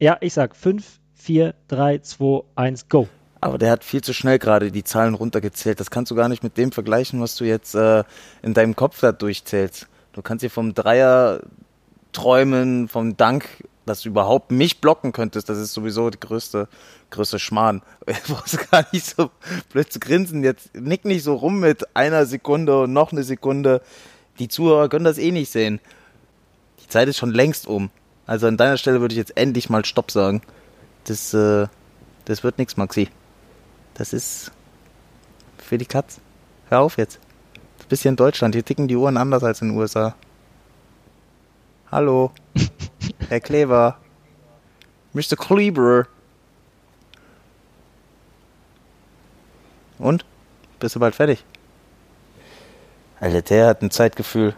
Ja, ich sag 5, 4, 3, 2, 1, go. Aber der hat viel zu schnell gerade die Zahlen runtergezählt. Das kannst du gar nicht mit dem vergleichen, was du jetzt äh, in deinem Kopf da durchzählst. Du kannst hier vom Dreier träumen, vom Dank, dass du überhaupt mich blocken könntest. Das ist sowieso die größte, größte Schmarrn. <laughs> Du brauchst gar nicht so blöd zu grinsen. Jetzt nick nicht so rum mit einer Sekunde und noch eine Sekunde. Die Zuhörer können das eh nicht sehen. Die Zeit ist schon längst um. Also an deiner Stelle würde ich jetzt endlich mal Stopp sagen. Das, äh, das wird nix, Maxi. Das ist für die Katz. Hör auf jetzt. Du bist hier in Deutschland. Hier ticken die Uhren anders als in den USA. Hallo. <laughs> Herr Kleber. Mr. Kleber. Und? Bist du bald fertig? Alter, der hat ein Zeitgefühl.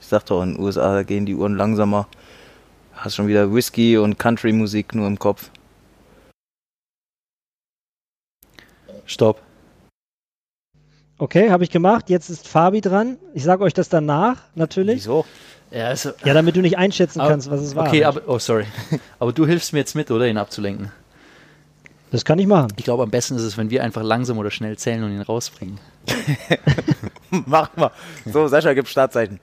Ich sag doch, in den USA gehen die Uhren langsamer. Hast schon wieder Whisky und Country-Musik nur im Kopf. Stopp. Okay, habe ich gemacht. Jetzt ist Fabi dran. Ich sage euch das danach, natürlich. Wieso? Ja, also, Ja, damit du nicht einschätzen Aber- kannst, was es war. okay, aber, oh, sorry. <laughs> Aber du hilfst mir jetzt mit, oder, ihn abzulenken? das kann ich machen. Ich glaube, am besten ist es, wenn wir einfach langsam oder schnell zählen und ihn rausbringen. <laughs> Mach mal. So, Sascha, gib Startzeichen.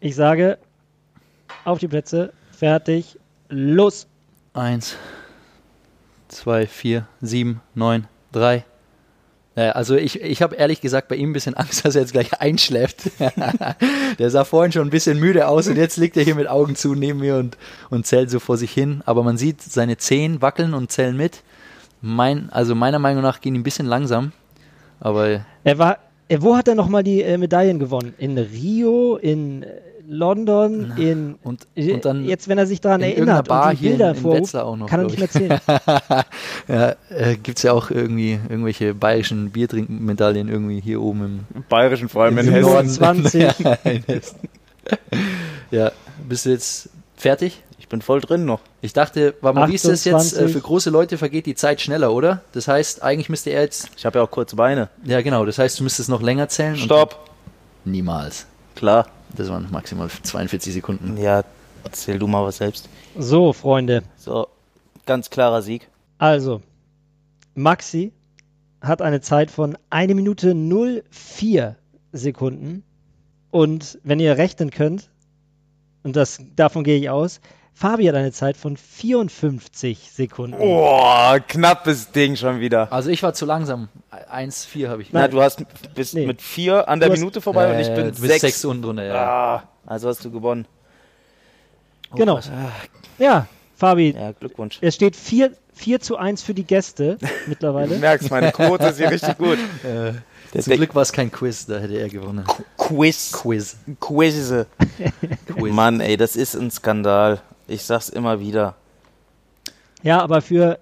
Ich sage, auf die Plätze, fertig, los. Eins, zwei, vier, sieben, neun, drei. Äh, also ich, ich habe ehrlich gesagt bei ihm ein bisschen Angst, <laughs> dass er jetzt gleich einschläft. <laughs> Der sah vorhin schon ein bisschen müde aus und jetzt liegt er hier mit Augen zu neben mir und, und zählt so vor sich hin. Aber man sieht seine Zehen wackeln und zählen mit. Mein, also meiner Meinung nach gehen die ein bisschen langsam. Aber Er war, äh, wo hat er nochmal die äh, Medaillen gewonnen? In Rio, in London, in. und, äh, und dann jetzt, wenn er sich daran in erinnert Bar und die hier in- Bilder in vorruft, noch, kann er nicht mehr zählen. <laughs> ja, äh, gibt es ja auch irgendwie irgendwelche bayerischen Biertrinkmedaillen irgendwie hier oben im, Bayerischen, vor allem in Im Hessen. Norden. 20. <laughs> in Hessen. ja, bist du jetzt fertig? Ich bin voll drin noch. Ich dachte, warte mal, wie ist das jetzt? 28. Äh, Für große Leute vergeht die Zeit schneller, oder? Das heißt, eigentlich müsste er jetzt. Ich habe ja auch kurze Beine. Ja, genau. Das heißt, du müsstest noch länger zählen. Stopp. Niemals. Klar. Das waren maximal 42 Sekunden. Ja, erzähl du mal was selbst. So, Freunde. So, ganz klarer Sieg. Also, Maxi hat eine Zeit von 1 Minute 04 Sekunden. Und wenn ihr rechnen könnt, und das, davon gehe ich aus, Fabi hat eine Zeit von 54 Sekunden. Oh, knappes Ding schon wieder. Also ich war zu langsam. 1,4 habe ich. Na, du hast bist Nee. mit vier an der Du hast- Minute vorbei und ich Äh, bin du bist sechs. sechs unten drunter, ja. Ah, also hast du gewonnen. genau. krass. Ja, Fabi, Ja, Glückwunsch. es steht 4, 4 zu 1 für die Gäste Du <laughs> mittlerweile. merkst, meine Quote ist hier <laughs> richtig gut. Der Zum Glück war es kein Quiz, da hätte er gewonnen. Quiz. Quiz. Quiz. <laughs> Quiz. Mann, ey, das ist ein Skandal. Ich sag's immer wieder. Ja, aber für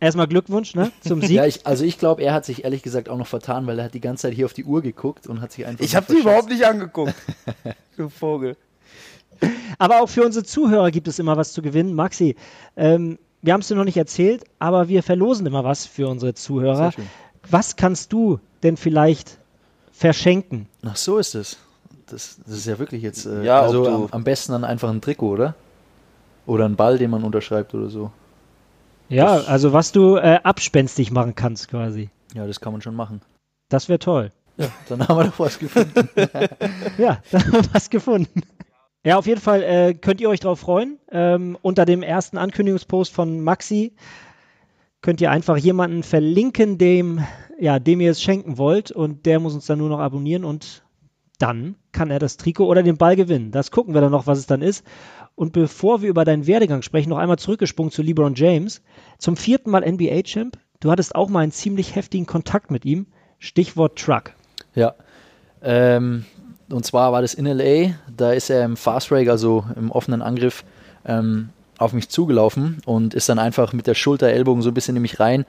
erstmal Glückwunsch ne, zum Sieg. Ja, ich, also ich glaube, er hat sich ehrlich gesagt auch noch vertan, weil er hat die ganze Zeit hier auf die Uhr geguckt und hat sich einfach. Ich habe verschätzt. überhaupt nicht angeguckt. <laughs> du Vogel. Aber auch für unsere Zuhörer gibt es immer was zu gewinnen. Maxi, ähm, wir haben es dir noch nicht erzählt, aber wir verlosen immer was für unsere Zuhörer. Sehr schön. Was kannst du denn vielleicht verschenken? Ach, so ist es. Das, das ist ja wirklich jetzt. Äh, Ja, also am, am besten dann einfach ein Trikot, oder? Oder ein Ball, den man unterschreibt oder so. Ja, Das- also was du äh, abspenstig machen kannst quasi. Ja, das kann man schon machen. Das wäre toll. Ja, dann haben wir doch was gefunden. <laughs> Ja, da haben wir was gefunden. Ja, auf jeden Fall äh, könnt ihr euch drauf freuen. Ähm, unter dem ersten Ankündigungspost von Maxi könnt ihr einfach jemanden verlinken, dem, ja, dem ihr es schenken wollt und der muss uns dann nur noch abonnieren und dann kann er das Trikot oder den Ball gewinnen. Das gucken wir dann noch, was es dann ist. Und bevor wir über deinen Werdegang sprechen, noch einmal zurückgesprungen zu LeBron James. Zum vierten Mal NBA-Champ. Du hattest auch mal einen ziemlich heftigen Kontakt mit ihm. Stichwort Truck. Ja. Ähm, und zwar war das in LA. Da ist er im Fast Break, also im offenen Angriff, ähm, auf mich zugelaufen und ist dann einfach mit der Schulter, Ellbogen so ein bisschen in mich rein.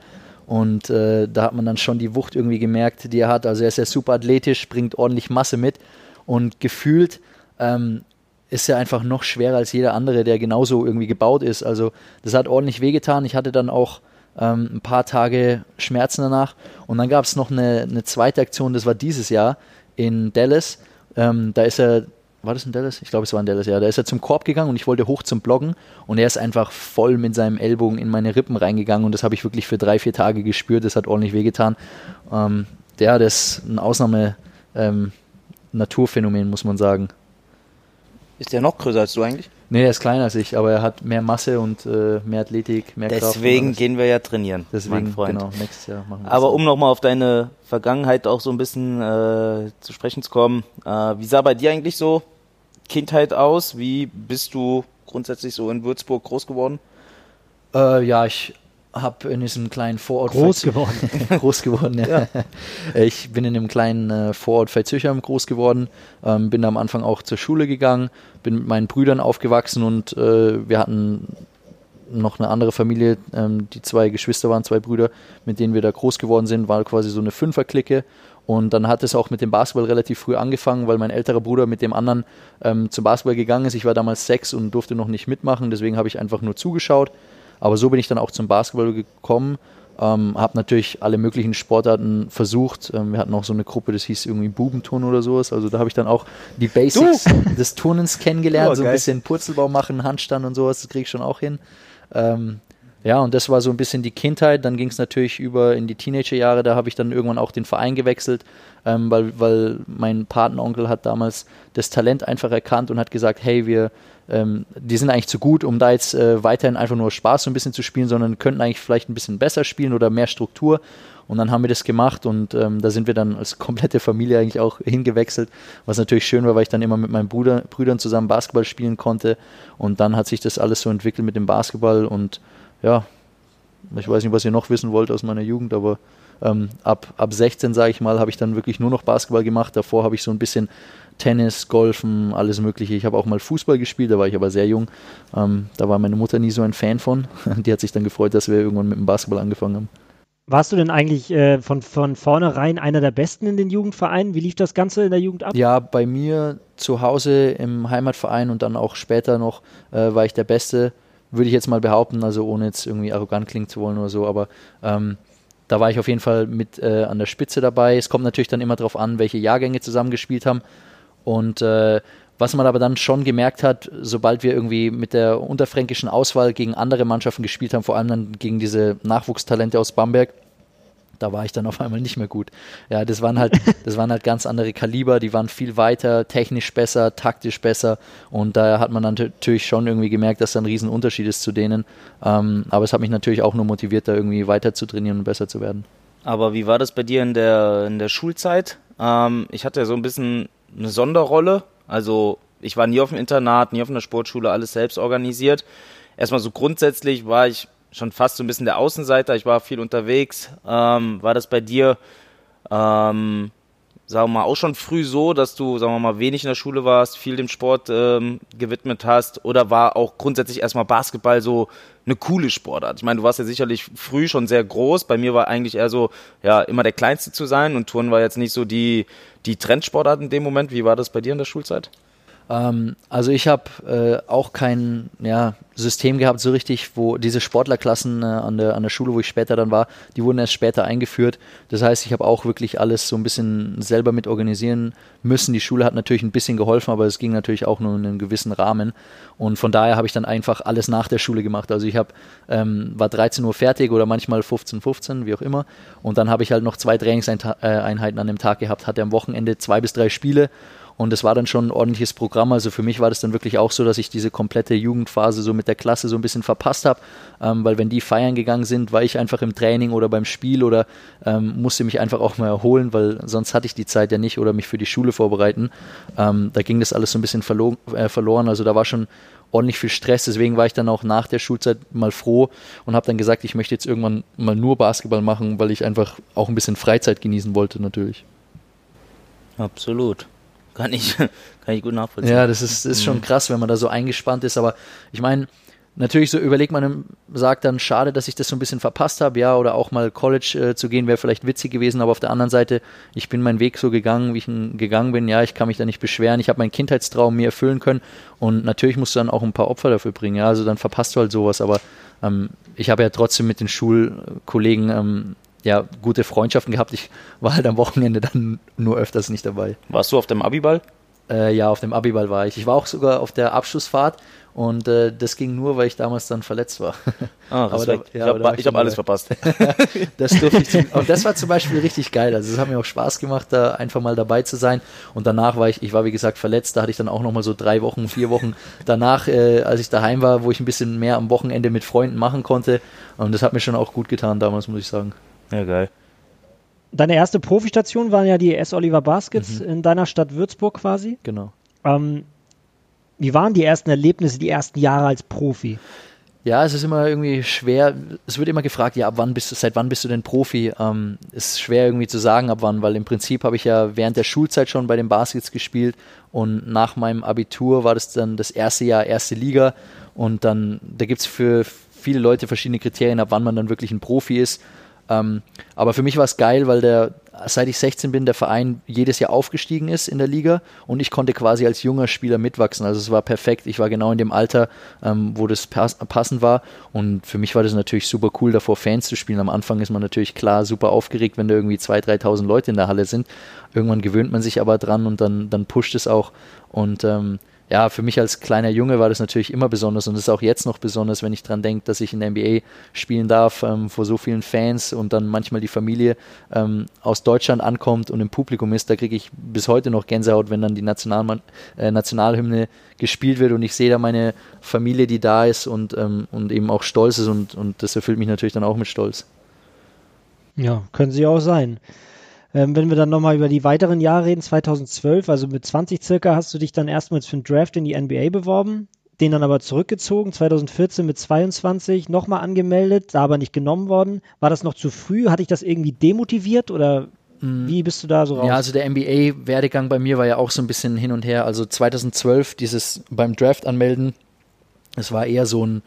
Und äh, da hat man dann schon die Wucht irgendwie gemerkt, die er hat. Also er ist ja super athletisch, bringt ordentlich Masse mit und gefühlt ähm, ist er einfach noch schwerer als jeder andere, der genauso irgendwie gebaut ist. Also das hat ordentlich wehgetan. Ich hatte dann auch ähm, ein paar Tage Schmerzen danach. Und dann gab es noch eine, eine, zweite Aktion, das war dieses Jahr in Dallas. Ähm, da ist er war das in Dallas? Ich glaube, es war in Dallas, ja. Da ist er zum Korb gegangen und ich wollte hoch zum Bloggen und er ist einfach voll mit seinem Ellbogen in meine Rippen reingegangen und das habe ich wirklich für drei, vier Tage gespürt. Das hat ordentlich wehgetan. Ähm, ja, das ist ein Ausnahme-Naturphänomen, ähm, muss man sagen. Ist der noch größer als du eigentlich? Nee, er ist kleiner als ich, aber er hat mehr Masse und äh, mehr Athletik, mehr Deswegen Kraft. Deswegen gehen wir ja trainieren, Deswegen, mein Freund. Genau, nächstes Jahr machen wir Aber um nochmal auf deine Vergangenheit auch so ein bisschen äh, zu sprechen zu kommen, äh, wie sah bei dir eigentlich so Kindheit aus? Wie bist du grundsätzlich so in Würzburg groß geworden? Äh, ja, ich habe in diesem kleinen Vorort groß geworden. <laughs> groß geworden, ja. ja. Ich bin in einem kleinen äh, Vorort Veitshöchheim groß geworden, ähm, bin am Anfang auch zur Schule gegangen, bin mit meinen Brüdern aufgewachsen und äh, wir hatten noch eine andere Familie, ähm, die zwei Geschwister waren, zwei Brüder, mit denen wir da groß geworden sind, war quasi so eine Fünferklicke. Und dann hat es auch mit dem Basketball relativ früh angefangen, weil mein älterer Bruder mit dem anderen ähm, zum Basketball gegangen ist. Ich war damals sechs und durfte noch nicht mitmachen, deswegen habe ich einfach nur zugeschaut. Aber so bin ich dann auch zum Basketball gekommen. Ähm, habe natürlich alle möglichen Sportarten versucht. Ähm, wir hatten auch so eine Gruppe, das hieß irgendwie Bubenturnen oder sowas. Also da habe ich dann auch die Basics du. <laughs> des Turnens kennengelernt. Oh, so ein bisschen Purzelbau machen, Handstand und sowas, das kriege ich schon auch hin. Ähm, ja, und das war so ein bisschen die Kindheit. Dann ging es natürlich über in die Teenagerjahre. Da habe ich dann irgendwann auch den Verein gewechselt, ähm, weil, weil mein Patenonkel hat damals das Talent einfach erkannt und hat gesagt, hey, wir ähm, die sind eigentlich zu gut, um da jetzt äh, weiterhin einfach nur Spaß so ein bisschen zu spielen, sondern könnten eigentlich vielleicht ein bisschen besser spielen oder mehr Struktur. Und dann haben wir das gemacht und ähm, da sind wir dann als komplette Familie eigentlich auch hingewechselt, was natürlich schön war, weil ich dann immer mit meinen Bruder, Brüdern zusammen Basketball spielen konnte. Und dann hat sich das alles so entwickelt mit dem Basketball und ja, ich weiß nicht, was ihr noch wissen wollt aus meiner Jugend, aber ähm, ab, ab 16, sage ich mal, habe ich dann wirklich nur noch Basketball gemacht. Davor habe ich so ein bisschen Tennis, Golfen, alles Mögliche. Ich habe auch mal Fußball gespielt, da war ich aber sehr jung. Ähm, da war meine Mutter nie so ein Fan von. <laughs> Die hat sich dann gefreut, dass wir irgendwann mit dem Basketball angefangen haben. Warst du denn eigentlich äh, von, von vornherein einer der Besten in den Jugendvereinen? Wie lief das Ganze in der Jugend ab? Ja, bei mir zu Hause im Heimatverein und dann auch später noch äh, war ich der Beste, würde ich jetzt mal behaupten, also ohne jetzt irgendwie arrogant klingen zu wollen oder so, aber ähm, da war ich auf jeden Fall mit äh, an der Spitze dabei. Es kommt natürlich dann immer darauf an, welche Jahrgänge zusammengespielt haben. Und äh, was man aber dann schon gemerkt hat, sobald wir irgendwie mit der unterfränkischen Auswahl gegen andere Mannschaften gespielt haben, vor allem dann gegen diese Nachwuchstalente aus Bamberg, da war ich dann auf einmal nicht mehr gut. Ja, das waren halt, <laughs> das waren halt ganz andere Kaliber, die waren viel weiter, technisch besser, taktisch besser und da hat man dann natürlich schon irgendwie gemerkt, dass da ein Riesenunterschied ist zu denen. Ähm, aber es hat mich natürlich auch nur motiviert, da irgendwie weiter zu trainieren und besser zu werden. Aber wie war das bei dir in der, in der Schulzeit? Ähm, ich hatte ja so ein bisschen eine Sonderrolle. Also ich war nie auf dem Internat, nie auf einer Sportschule, alles selbst organisiert. Erstmal so grundsätzlich war ich schon fast so ein bisschen der Außenseiter. Ich war viel unterwegs. Ähm, war das bei dir, ähm, sagen wir mal, auch schon früh so, dass du, sagen wir mal, wenig in der Schule warst, viel dem Sport ähm, gewidmet hast? Oder war auch grundsätzlich erstmal Basketball so eine coole Sportart? Ich meine, du warst ja sicherlich früh schon sehr groß. Bei mir war eigentlich eher so, ja, immer der Kleinste zu sein und Turnen war jetzt nicht so die, die Trendsportart in dem Moment. Wie war das bei dir in der Schulzeit? Ähm, also ich habe äh, auch kein ja, System gehabt so richtig, wo diese Sportlerklassen äh, an, der, an der Schule, wo ich später dann war, die wurden erst später eingeführt. Das heißt, ich habe auch wirklich alles so ein bisschen selber mit organisieren müssen. Die Schule hat natürlich ein bisschen geholfen, aber es ging natürlich auch nur in einem gewissen Rahmen. Und von daher habe ich dann einfach alles nach der Schule gemacht. Also ich habe ähm, war 13 Uhr fertig oder manchmal 15, 15, wie auch immer. Und dann habe ich halt noch zwei Trainingseinheiten an dem Tag gehabt, hatte am Wochenende zwei bis drei Spiele und es war dann schon ein ordentliches Programm. Also für mich war das dann wirklich auch so, dass ich diese komplette Jugendphase so mit der Klasse so ein bisschen verpasst habe, ähm, weil wenn die feiern gegangen sind, war ich einfach im Training oder beim Spiel oder ähm, musste mich einfach auch mal erholen, weil sonst hatte ich die Zeit ja nicht oder mich für die Schule vorbereiten. Ähm, da ging das alles so ein bisschen verlo äh, verloren. Also da war schon ordentlich viel Stress. Deswegen war ich dann auch nach der Schulzeit mal froh und habe dann gesagt, ich möchte jetzt irgendwann mal nur Basketball machen, weil ich einfach auch ein bisschen Freizeit genießen wollte natürlich. Absolut. Kann ich, <laughs> kann ich gut nachvollziehen. Ja, das ist, ist schon mhm. krass, wenn man da so eingespannt ist. Aber ich meine, natürlich so überlegt man, sagt dann, schade, dass ich das so ein bisschen verpasst habe, ja, oder auch mal College äh, zu gehen, wäre vielleicht witzig gewesen, aber auf der anderen Seite, ich bin meinen Weg so gegangen, wie ich ihn gegangen bin, ja, ich kann mich da nicht beschweren, ich habe meinen Kindheitstraum mir erfüllen können und natürlich musst du dann auch ein paar Opfer dafür bringen, ja, also dann verpasst du halt sowas, aber ähm, ich habe ja trotzdem mit den Schulkollegen ähm, ja, gute Freundschaften gehabt. Ich war halt am Wochenende dann nur öfters nicht dabei. Warst du auf dem Abiball? Äh, ja, auf dem Abiball war ich. Ich war auch sogar auf der Abschlussfahrt und äh, das ging nur, weil ich damals dann verletzt war. Ah, <laughs> aber da, ja, ich habe hab alles verpasst. <laughs> das durfte ich zum, <laughs> und das war zum Beispiel richtig geil. Also es hat mir auch Spaß gemacht, da einfach mal dabei zu sein. Und danach war ich, ich war wie gesagt verletzt, da hatte ich dann auch nochmal so drei Wochen, vier Wochen danach, äh, als ich daheim war, wo ich ein bisschen mehr am Wochenende mit Freunden machen konnte. Und das hat mir schon auch gut getan damals, muss ich sagen. Ja, geil. Deine erste Profistation waren ja die S. Oliver Baskets mhm. in deiner Stadt Würzburg quasi. Genau. Ähm, wie waren die ersten Erlebnisse, die ersten Jahre als Profi? Ja, es ist immer irgendwie schwer. Es wird immer gefragt, ja, ab wann bist du, seit wann bist du denn Profi? Ähm, ist schwer irgendwie zu sagen, ab wann, weil im Prinzip habe ich ja während der Schulzeit schon bei den Baskets gespielt und nach meinem Abitur war das dann das erste Jahr erste Liga und dann, da gibt es für viele Leute verschiedene Kriterien, ab wann man dann wirklich ein Profi ist. Ähm, aber für mich war es geil, weil der, seit ich 16 bin, der Verein jedes Jahr aufgestiegen ist in der Liga und ich konnte quasi als junger Spieler mitwachsen. Also es war perfekt. Ich war genau in dem Alter, ähm, wo das pass passend war. Und für mich war das natürlich super cool, davor Fans zu spielen. Am Anfang ist man natürlich klar super aufgeregt, wenn da irgendwie 2.000, 3.000 Leute in der Halle sind. Irgendwann gewöhnt man sich aber dran und dann, dann pusht es auch. Und ähm, ja, für mich als kleiner Junge war das natürlich immer besonders und ist auch jetzt noch besonders, wenn ich dran denke, dass ich in der NBA spielen darf ähm, vor so vielen Fans und dann manchmal die Familie ähm, aus Deutschland ankommt und im Publikum ist. Da kriege ich bis heute noch Gänsehaut, wenn dann die National äh, Nationalhymne gespielt wird und ich sehe da meine Familie, die da ist und, ähm, und eben auch stolz ist und, und das erfüllt mich natürlich dann auch mit Stolz. Ja, können sie auch sein. Ähm, wenn wir dann nochmal über die weiteren Jahre reden, 2012, also mit 20 circa, hast du dich dann erstmals für einen Draft in die NBA beworben, den dann aber zurückgezogen, 2014 mit 22 nochmal angemeldet, da aber nicht genommen worden. War das noch zu früh? Hat dich das irgendwie demotiviert oder mm. wie bist du da so raus? Ja, also der NBA-Werdegang bei mir war ja auch so ein bisschen hin und her. Also 2012 dieses beim Draft anmelden, es war eher so ein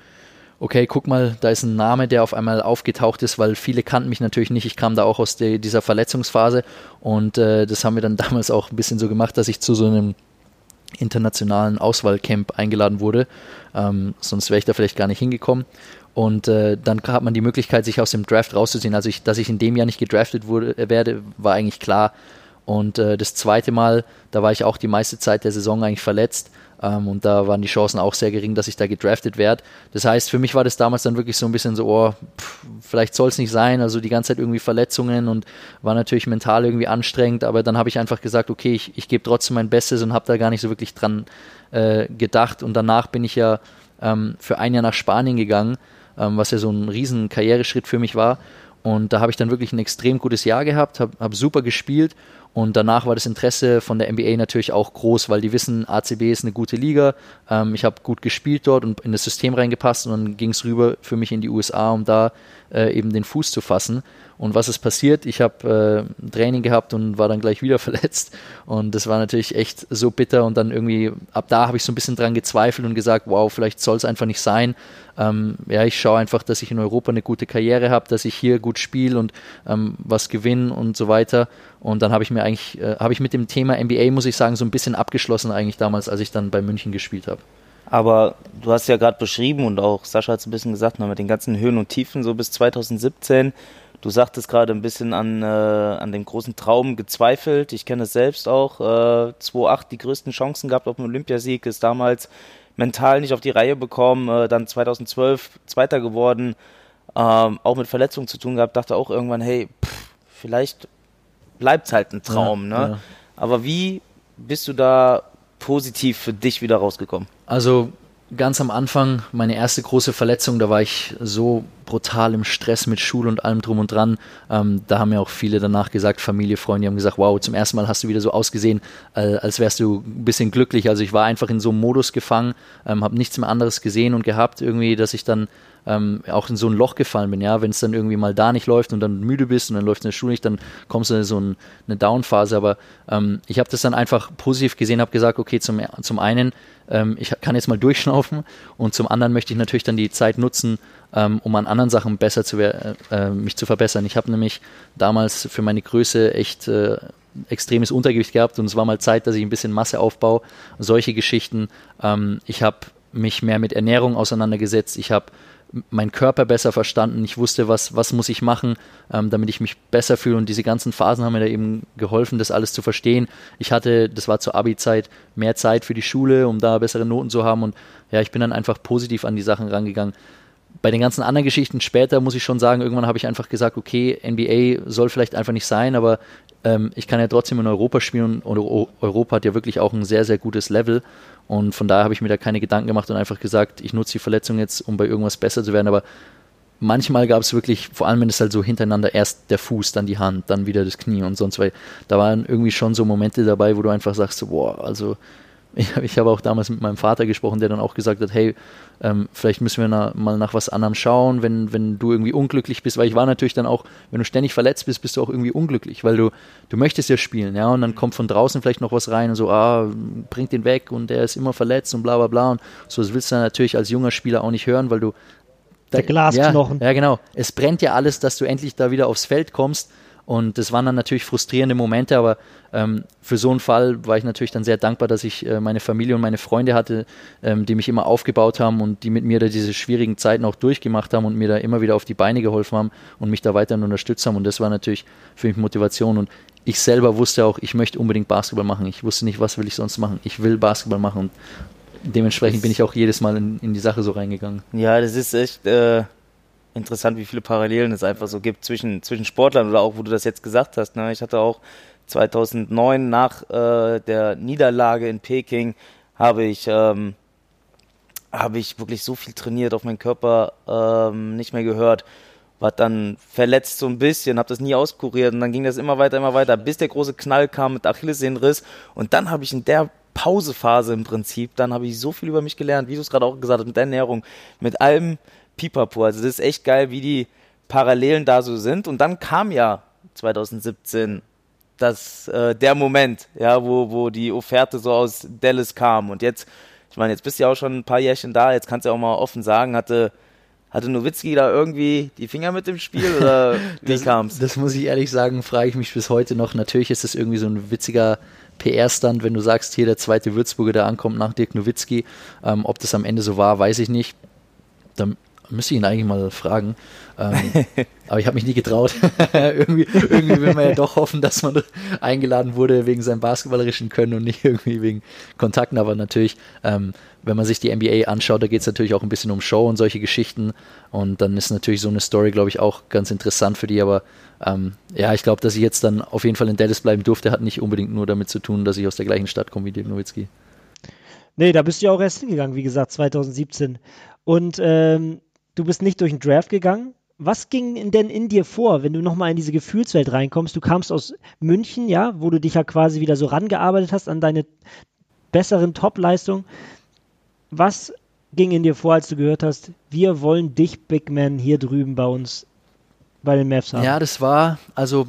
okay, guck mal, da ist ein Name, der auf einmal aufgetaucht ist, weil viele kannten mich natürlich nicht. Ich kam da auch aus de, dieser Verletzungsphase und äh, das haben wir dann <laughs> damals auch ein bisschen so gemacht, dass ich zu so einem internationalen Auswahlcamp eingeladen wurde. Ähm, sonst wäre ich da vielleicht gar nicht hingekommen. Und äh, dann hat man die Möglichkeit, sich aus dem Draft rauszuziehen. Also, ich, dass ich in dem Jahr nicht gedraftet wurde, äh, werde, war eigentlich klar. Und äh, das zweite Mal, da war ich auch die meiste Zeit der Saison eigentlich verletzt. Ähm, und da waren die Chancen auch sehr gering, dass ich da gedraftet werde. Das heißt, für mich war das damals dann wirklich so ein bisschen so, oh, pff, vielleicht soll es nicht sein. Also die ganze Zeit irgendwie Verletzungen und war natürlich mental irgendwie anstrengend. Aber dann habe ich einfach gesagt, okay, ich, ich gebe trotzdem mein Bestes und habe da gar nicht so wirklich dran äh, gedacht. Und danach bin ich ja ähm, für ein Jahr nach Spanien gegangen, ähm, was ja so ein riesen Karriereschritt für mich war. Und da habe ich dann wirklich ein extrem gutes Jahr gehabt, habe hab super gespielt und danach war das Interesse von der NBA natürlich auch groß, weil die wissen, ACB ist eine gute Liga. Ähm, ich habe gut gespielt dort und in das System reingepasst und dann ging es rüber für mich in die USA, um da äh, eben den Fuß zu fassen. Und was ist passiert? Ich habe äh, Training gehabt und war dann gleich wieder <laughs> verletzt. Und das war natürlich echt so bitter. Und dann irgendwie, ab da habe ich so ein bisschen dran gezweifelt und gesagt, wow, vielleicht soll es einfach nicht sein. Ähm, ja, ich schaue einfach, dass ich in Europa eine gute Karriere habe, dass ich hier gut spiele und ähm, was gewinne und so weiter. Und dann habe ich mir eigentlich, äh, habe ich mit dem Thema NBA, muss ich sagen, so ein bisschen abgeschlossen eigentlich damals, als ich dann bei München gespielt habe. Aber du hast ja gerade beschrieben und auch Sascha hat es ein bisschen gesagt, mit den ganzen Höhen und Tiefen so bis 2017 Du sagtest gerade ein bisschen an, äh, an dem großen Traum gezweifelt. Ich kenne es selbst auch. Äh, 2-8 die größten Chancen gehabt auf den Olympiasieg, ist damals mental nicht auf die Reihe bekommen, äh, dann 2012 Zweiter geworden, ähm, auch mit Verletzungen zu tun gehabt, dachte auch irgendwann, hey, pff, vielleicht bleibt es halt ein Traum. Ja, ne? Ja. Aber wie bist du da positiv für dich wieder rausgekommen? Also ganz am Anfang, meine erste große Verletzung, da war ich so brutal im Stress mit Schule und allem drum und dran. Ähm, da haben ja auch viele danach gesagt, Familie, Freunde, die haben gesagt, wow, zum ersten Mal hast du wieder so ausgesehen, als wärst du ein bisschen glücklich. Also ich war einfach in so einem Modus gefangen, ähm, habe nichts mehr anderes gesehen und gehabt, irgendwie, dass ich dann ähm, auch in so ein Loch gefallen bin, ja, wenn es dann irgendwie mal da nicht läuft und dann müde bist und dann läuft es in der Schule nicht, dann kommst du in so ein, eine Downphase, aber ähm, ich habe das dann einfach positiv gesehen, habe gesagt, okay, zum, zum einen, ähm, ich kann jetzt mal <laughs> durchschnaufen und zum anderen möchte ich natürlich dann die Zeit nutzen, ähm, um an anderen Sachen besser zu äh, äh, mich zu verbessern. Ich habe nämlich damals für meine Größe echt äh, extremes Untergewicht gehabt und es war mal Zeit, dass ich ein bisschen Masse aufbaue, solche Geschichten. Ähm, ich habe mich mehr mit Ernährung auseinandergesetzt. Ich habe meinen Körper besser verstanden. Ich wusste, was, was muss ich machen, ähm, damit ich mich besser fühle. Und diese ganzen Phasen haben mir da eben geholfen, das alles zu verstehen. Ich hatte, das war zur Abi-Zeit, mehr Zeit für die Schule, um da bessere Noten zu haben. Und ja, ich bin dann einfach positiv an die Sachen rangegangen. Bei den ganzen anderen Geschichten später muss ich schon sagen, irgendwann habe ich einfach gesagt, okay, NBA soll vielleicht einfach nicht sein, aber ähm, ich kann ja trotzdem in Europa spielen und Europa hat ja wirklich auch ein sehr, sehr gutes Level. Und von daher habe ich mir da keine Gedanken gemacht und einfach gesagt, ich nutze die Verletzung jetzt, um bei irgendwas besser zu werden. Aber manchmal gab es wirklich, vor allem wenn es halt so hintereinander erst der Fuß, dann die Hand, dann wieder das Knie und sonst, weil da waren irgendwie schon so Momente dabei, wo du einfach sagst, boah, also ich, <laughs> ich habe auch damals mit meinem Vater gesprochen, der dann auch gesagt hat, hey, ähm, vielleicht müssen wir na, mal nach was anderem schauen, wenn, wenn du irgendwie unglücklich bist, weil ich war natürlich dann auch, wenn du ständig verletzt bist, bist du auch irgendwie unglücklich, weil du, du möchtest ja spielen, ja, und dann kommt von draußen vielleicht noch was rein und so, ah, bringt den weg und der ist immer verletzt und bla bla bla und so, das willst du dann natürlich als junger Spieler auch nicht hören, weil du der Glasknochen. Ja, ja, genau. Es brennt ja alles, dass du endlich da wieder aufs Feld kommst und das waren dann natürlich frustrierende Momente, aber ähm, für so einen Fall war ich natürlich dann sehr dankbar, dass ich äh, meine Familie und meine Freunde hatte, ähm, die mich immer aufgebaut haben und die mit mir da diese schwierigen Zeiten auch durchgemacht haben und mir da immer wieder auf die Beine geholfen haben und mich da weiterhin unterstützt haben. Und das war natürlich für mich Motivation. Und ich selber wusste auch, ich möchte unbedingt Basketball machen. Ich wusste nicht, was will ich sonst machen. Ich will Basketball machen. Und dementsprechend bin ich auch jedes Mal in, in die Sache so reingegangen. Ja, das ist echt. Äh interessant, wie viele Parallelen es einfach so gibt zwischen, zwischen Sportlern oder auch, wo du das jetzt gesagt hast. Ne? Ich hatte auch 2009 nach äh, der Niederlage in Peking habe ich ähm, habe ich wirklich so viel trainiert, auf meinen Körper ähm, nicht mehr gehört, war dann verletzt so ein bisschen, habe das nie auskuriert und dann ging das immer weiter, immer weiter, bis der große Knall kam mit Achillessehnenriss und dann habe ich in der Pausephase im Prinzip, dann habe ich so viel über mich gelernt, wie du es gerade auch gesagt hast, mit Ernährung, mit allem, pipapo. Also das ist echt geil, wie die Parallelen da so sind. Und dann kam ja 2017 das, äh, der Moment, ja, wo, wo die Offerte so aus Dallas kam. Und jetzt, ich meine, jetzt bist du ja auch schon ein paar Jährchen da, jetzt kannst du ja auch mal offen sagen, hatte, hatte Nowitzki da irgendwie die Finger mit dem Spiel oder <laughs> wie kam es? Das muss ich ehrlich sagen, frage ich mich bis heute noch. Natürlich ist es irgendwie so ein witziger PR-Stand, wenn du sagst, hier der zweite Würzburger, der ankommt nach Dirk Nowitzki. Ähm, ob das am Ende so war, weiß ich nicht. Dann müsste ich ihn eigentlich mal fragen. Ähm, <laughs> aber ich habe mich nie getraut. <laughs> irgendwie, irgendwie will man ja doch hoffen, dass man <laughs> eingeladen wurde wegen seinem basketballerischen Können und nicht irgendwie wegen Kontakten. Aber natürlich, ähm, wenn man sich die NBA anschaut, da geht es natürlich auch ein bisschen um Show und solche Geschichten. Und dann ist natürlich so eine Story, glaube ich, auch ganz interessant für die. Aber ähm, ja, ich glaube, dass ich jetzt dann auf jeden Fall in Dallas bleiben durfte, hat nicht unbedingt nur damit zu tun, dass ich aus der gleichen Stadt komme wie Dirk Nowitzki. Nee, da bist du ja auch erst hingegangen, wie gesagt, 2017. Und ähm, du bist nicht durch den Draft gegangen. Was ging denn in dir vor, wenn du nochmal in diese Gefühlswelt reinkommst? Du kamst aus München, ja, wo du dich ja quasi wieder so rangearbeitet hast an deine besseren Top-Leistungen. Was ging in dir vor, als du gehört hast, wir wollen dich, Big Man, hier drüben bei uns bei den Mavs haben? Ja, das war, also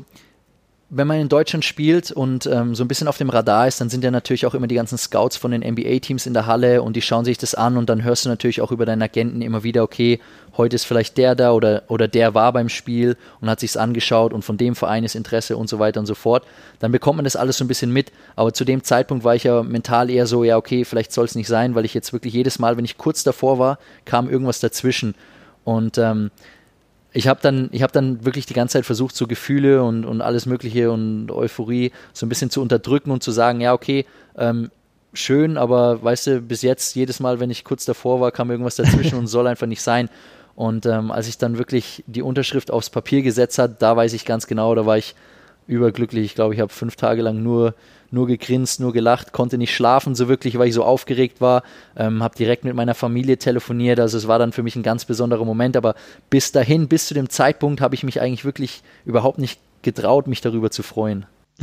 wenn man in Deutschland spielt und ähm, so ein bisschen auf dem Radar ist, dann sind ja natürlich auch immer die ganzen Scouts von den NBA-Teams in der Halle und die schauen sich das an und dann hörst du natürlich auch über deinen Agenten immer wieder, okay, heute ist vielleicht der da oder, oder der war beim Spiel und hat sich's angeschaut und von dem Verein ist Interesse und so weiter und so fort. Dann bekommt man das alles so ein bisschen mit, aber zu dem Zeitpunkt war ich ja mental eher so, ja, okay, vielleicht soll es nicht sein, weil ich jetzt wirklich jedes Mal, wenn ich kurz davor war, kam irgendwas dazwischen und ähm, ich habe dann, ich dann wirklich die ganze Zeit versucht, so Gefühle und, und alles Mögliche und Euphorie so ein bisschen zu unterdrücken und zu sagen, ja, okay, ähm, schön, aber weißt du, bis jetzt, jedes Mal, wenn ich kurz davor war, kam irgendwas dazwischen <laughs> und soll einfach nicht sein. Und ähm, als ich dann wirklich die Unterschrift aufs Papier gesetzt hat, da weiß ich ganz genau, da war ich überglücklich. Ich glaube, ich habe fünf Tage lang nur, nur gegrinst, nur gelacht, konnte nicht schlafen so wirklich, weil ich so aufgeregt war. Ähm, habe direkt mit meiner Familie telefoniert. Also es war dann für mich ein ganz besonderer Moment. Aber bis dahin, bis zu dem Zeitpunkt, habe ich mich eigentlich wirklich überhaupt nicht getraut, mich darüber zu freuen. <laughs>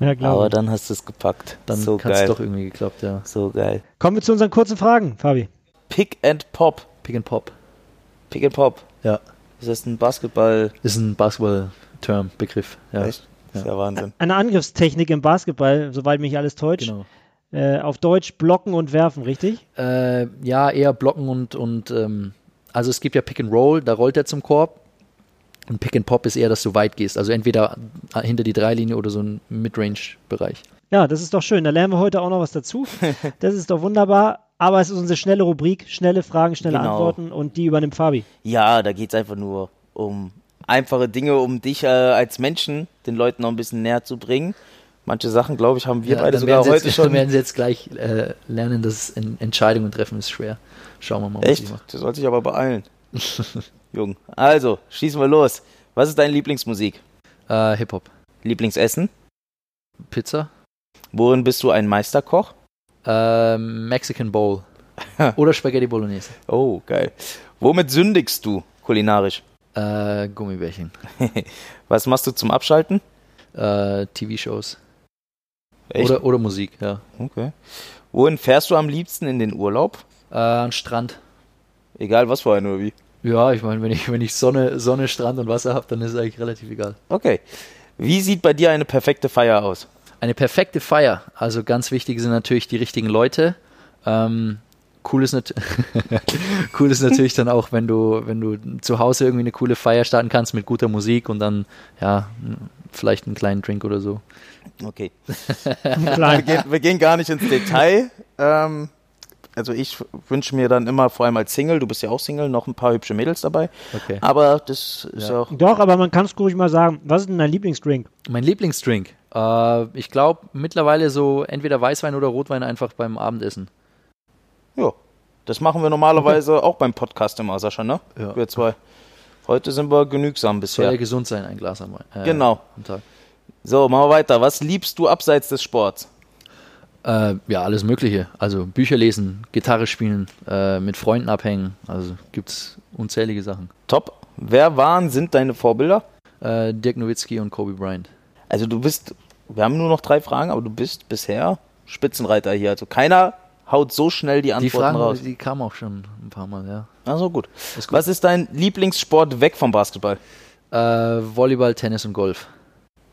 ja, Aber dann hast du es gepackt. Dann so hat es doch irgendwie geklappt, ja. So geil. Kommen wir zu unseren kurzen Fragen, Fabi. Pick and Pop. Pick and Pop. Pick and Pop. Ja. Ist das ein Basketball? Ist ein Basketball-Term, Begriff. Ja. Echt? Das ist ja Wahnsinn. Eine Angriffstechnik im Basketball, soweit mich alles täuscht. Genau. Äh, auf Deutsch blocken und werfen, richtig? Äh, ja, eher blocken und, und ähm, also es gibt ja Pick and Roll, da rollt er zum Korb. Und Pick and Pop ist eher, dass du weit gehst. Also entweder hinter die Dreilinie oder so ein Midrange-Bereich. Ja, das ist doch schön. Da lernen wir heute auch noch was dazu. <laughs> Das ist doch wunderbar. Aber es ist unsere schnelle Rubrik, schnelle Fragen, schnelle genau. Antworten und die übernimmt Fabi. Ja, da geht es einfach nur um einfache Dinge, um dich äh, als Menschen den Leuten noch ein bisschen näher zu bringen. Manche Sachen, glaube ich, haben wir ja, beide sogar heute jetzt, schon. Dann werden sie jetzt gleich äh, lernen, dass Entscheidungen treffen ist schwer. Schauen wir mal. Echt? Das sollte sich aber beeilen. <laughs> Jung. Also, schießen wir los. Was ist deine Lieblingsmusik? Äh, Hip-Hop. Lieblingsessen? Pizza. Worin bist du ein Meisterkoch? Äh, Mexican Bowl. <laughs> Oder Spaghetti Bolognese. Oh, geil. Womit sündigst du kulinarisch? Äh, Gummibärchen. <laughs> Was machst du zum Abschalten? Äh, TV-Shows. Oder, oder Musik, ja. Okay. Wohin fährst du am liebsten in den Urlaub? Äh, an Strand. Egal was für einen oder wie? Ja, ich meine, wenn ich, wenn ich Sonne, Sonne, Strand und Wasser habe, dann ist es eigentlich relativ egal. Okay. Wie sieht bei dir eine perfekte Feier aus? Eine perfekte Feier. Also ganz wichtig sind natürlich die richtigen Leute. Ähm, cool, ist <laughs> cool ist natürlich dann auch, wenn du, wenn du zu Hause irgendwie eine coole Feier starten kannst mit guter Musik und dann, ja, vielleicht einen kleinen Drink oder so. Okay. wir, gehen, wir, gehen, gar nicht ins Detail. Ähm, also ich wünsche mir dann immer, vor allem als Single, du bist ja auch Single, noch ein paar hübsche Mädels dabei. Okay. Aber das ist ja. auch. Doch, aber man kann es ruhig mal sagen. Was ist denn dein Lieblingsdrink? Mein Lieblingsdrink? Äh, ich glaube mittlerweile so entweder Weißwein oder Rotwein einfach beim Abendessen. Ja, das machen wir normalerweise auch beim Podcast immer, Sascha, ne? Ja. Wir zwei. Heute sind wir genügsam bisher. Soll ja gesund sein, ein Glas am, äh, genau. am Tag. So, machen wir weiter. Was liebst du abseits des Sports? Äh, ja, alles Mögliche. Also Bücher lesen, Gitarre spielen, äh, mit Freunden abhängen. Also gibt es unzählige Sachen. Top. Wer waren, sind deine Vorbilder? Äh, Dirk Nowitzki und Kobe Bryant. Also du bist, wir haben nur noch drei Fragen, aber du bist bisher Spitzenreiter hier. Also keiner haut so schnell die Antworten die Fragen, raus. Die kamen auch schon ein paar Mal, ja. Also gut. Ist gut. Was ist dein Lieblingssport weg vom Basketball? Äh, Volleyball, Tennis und Golf.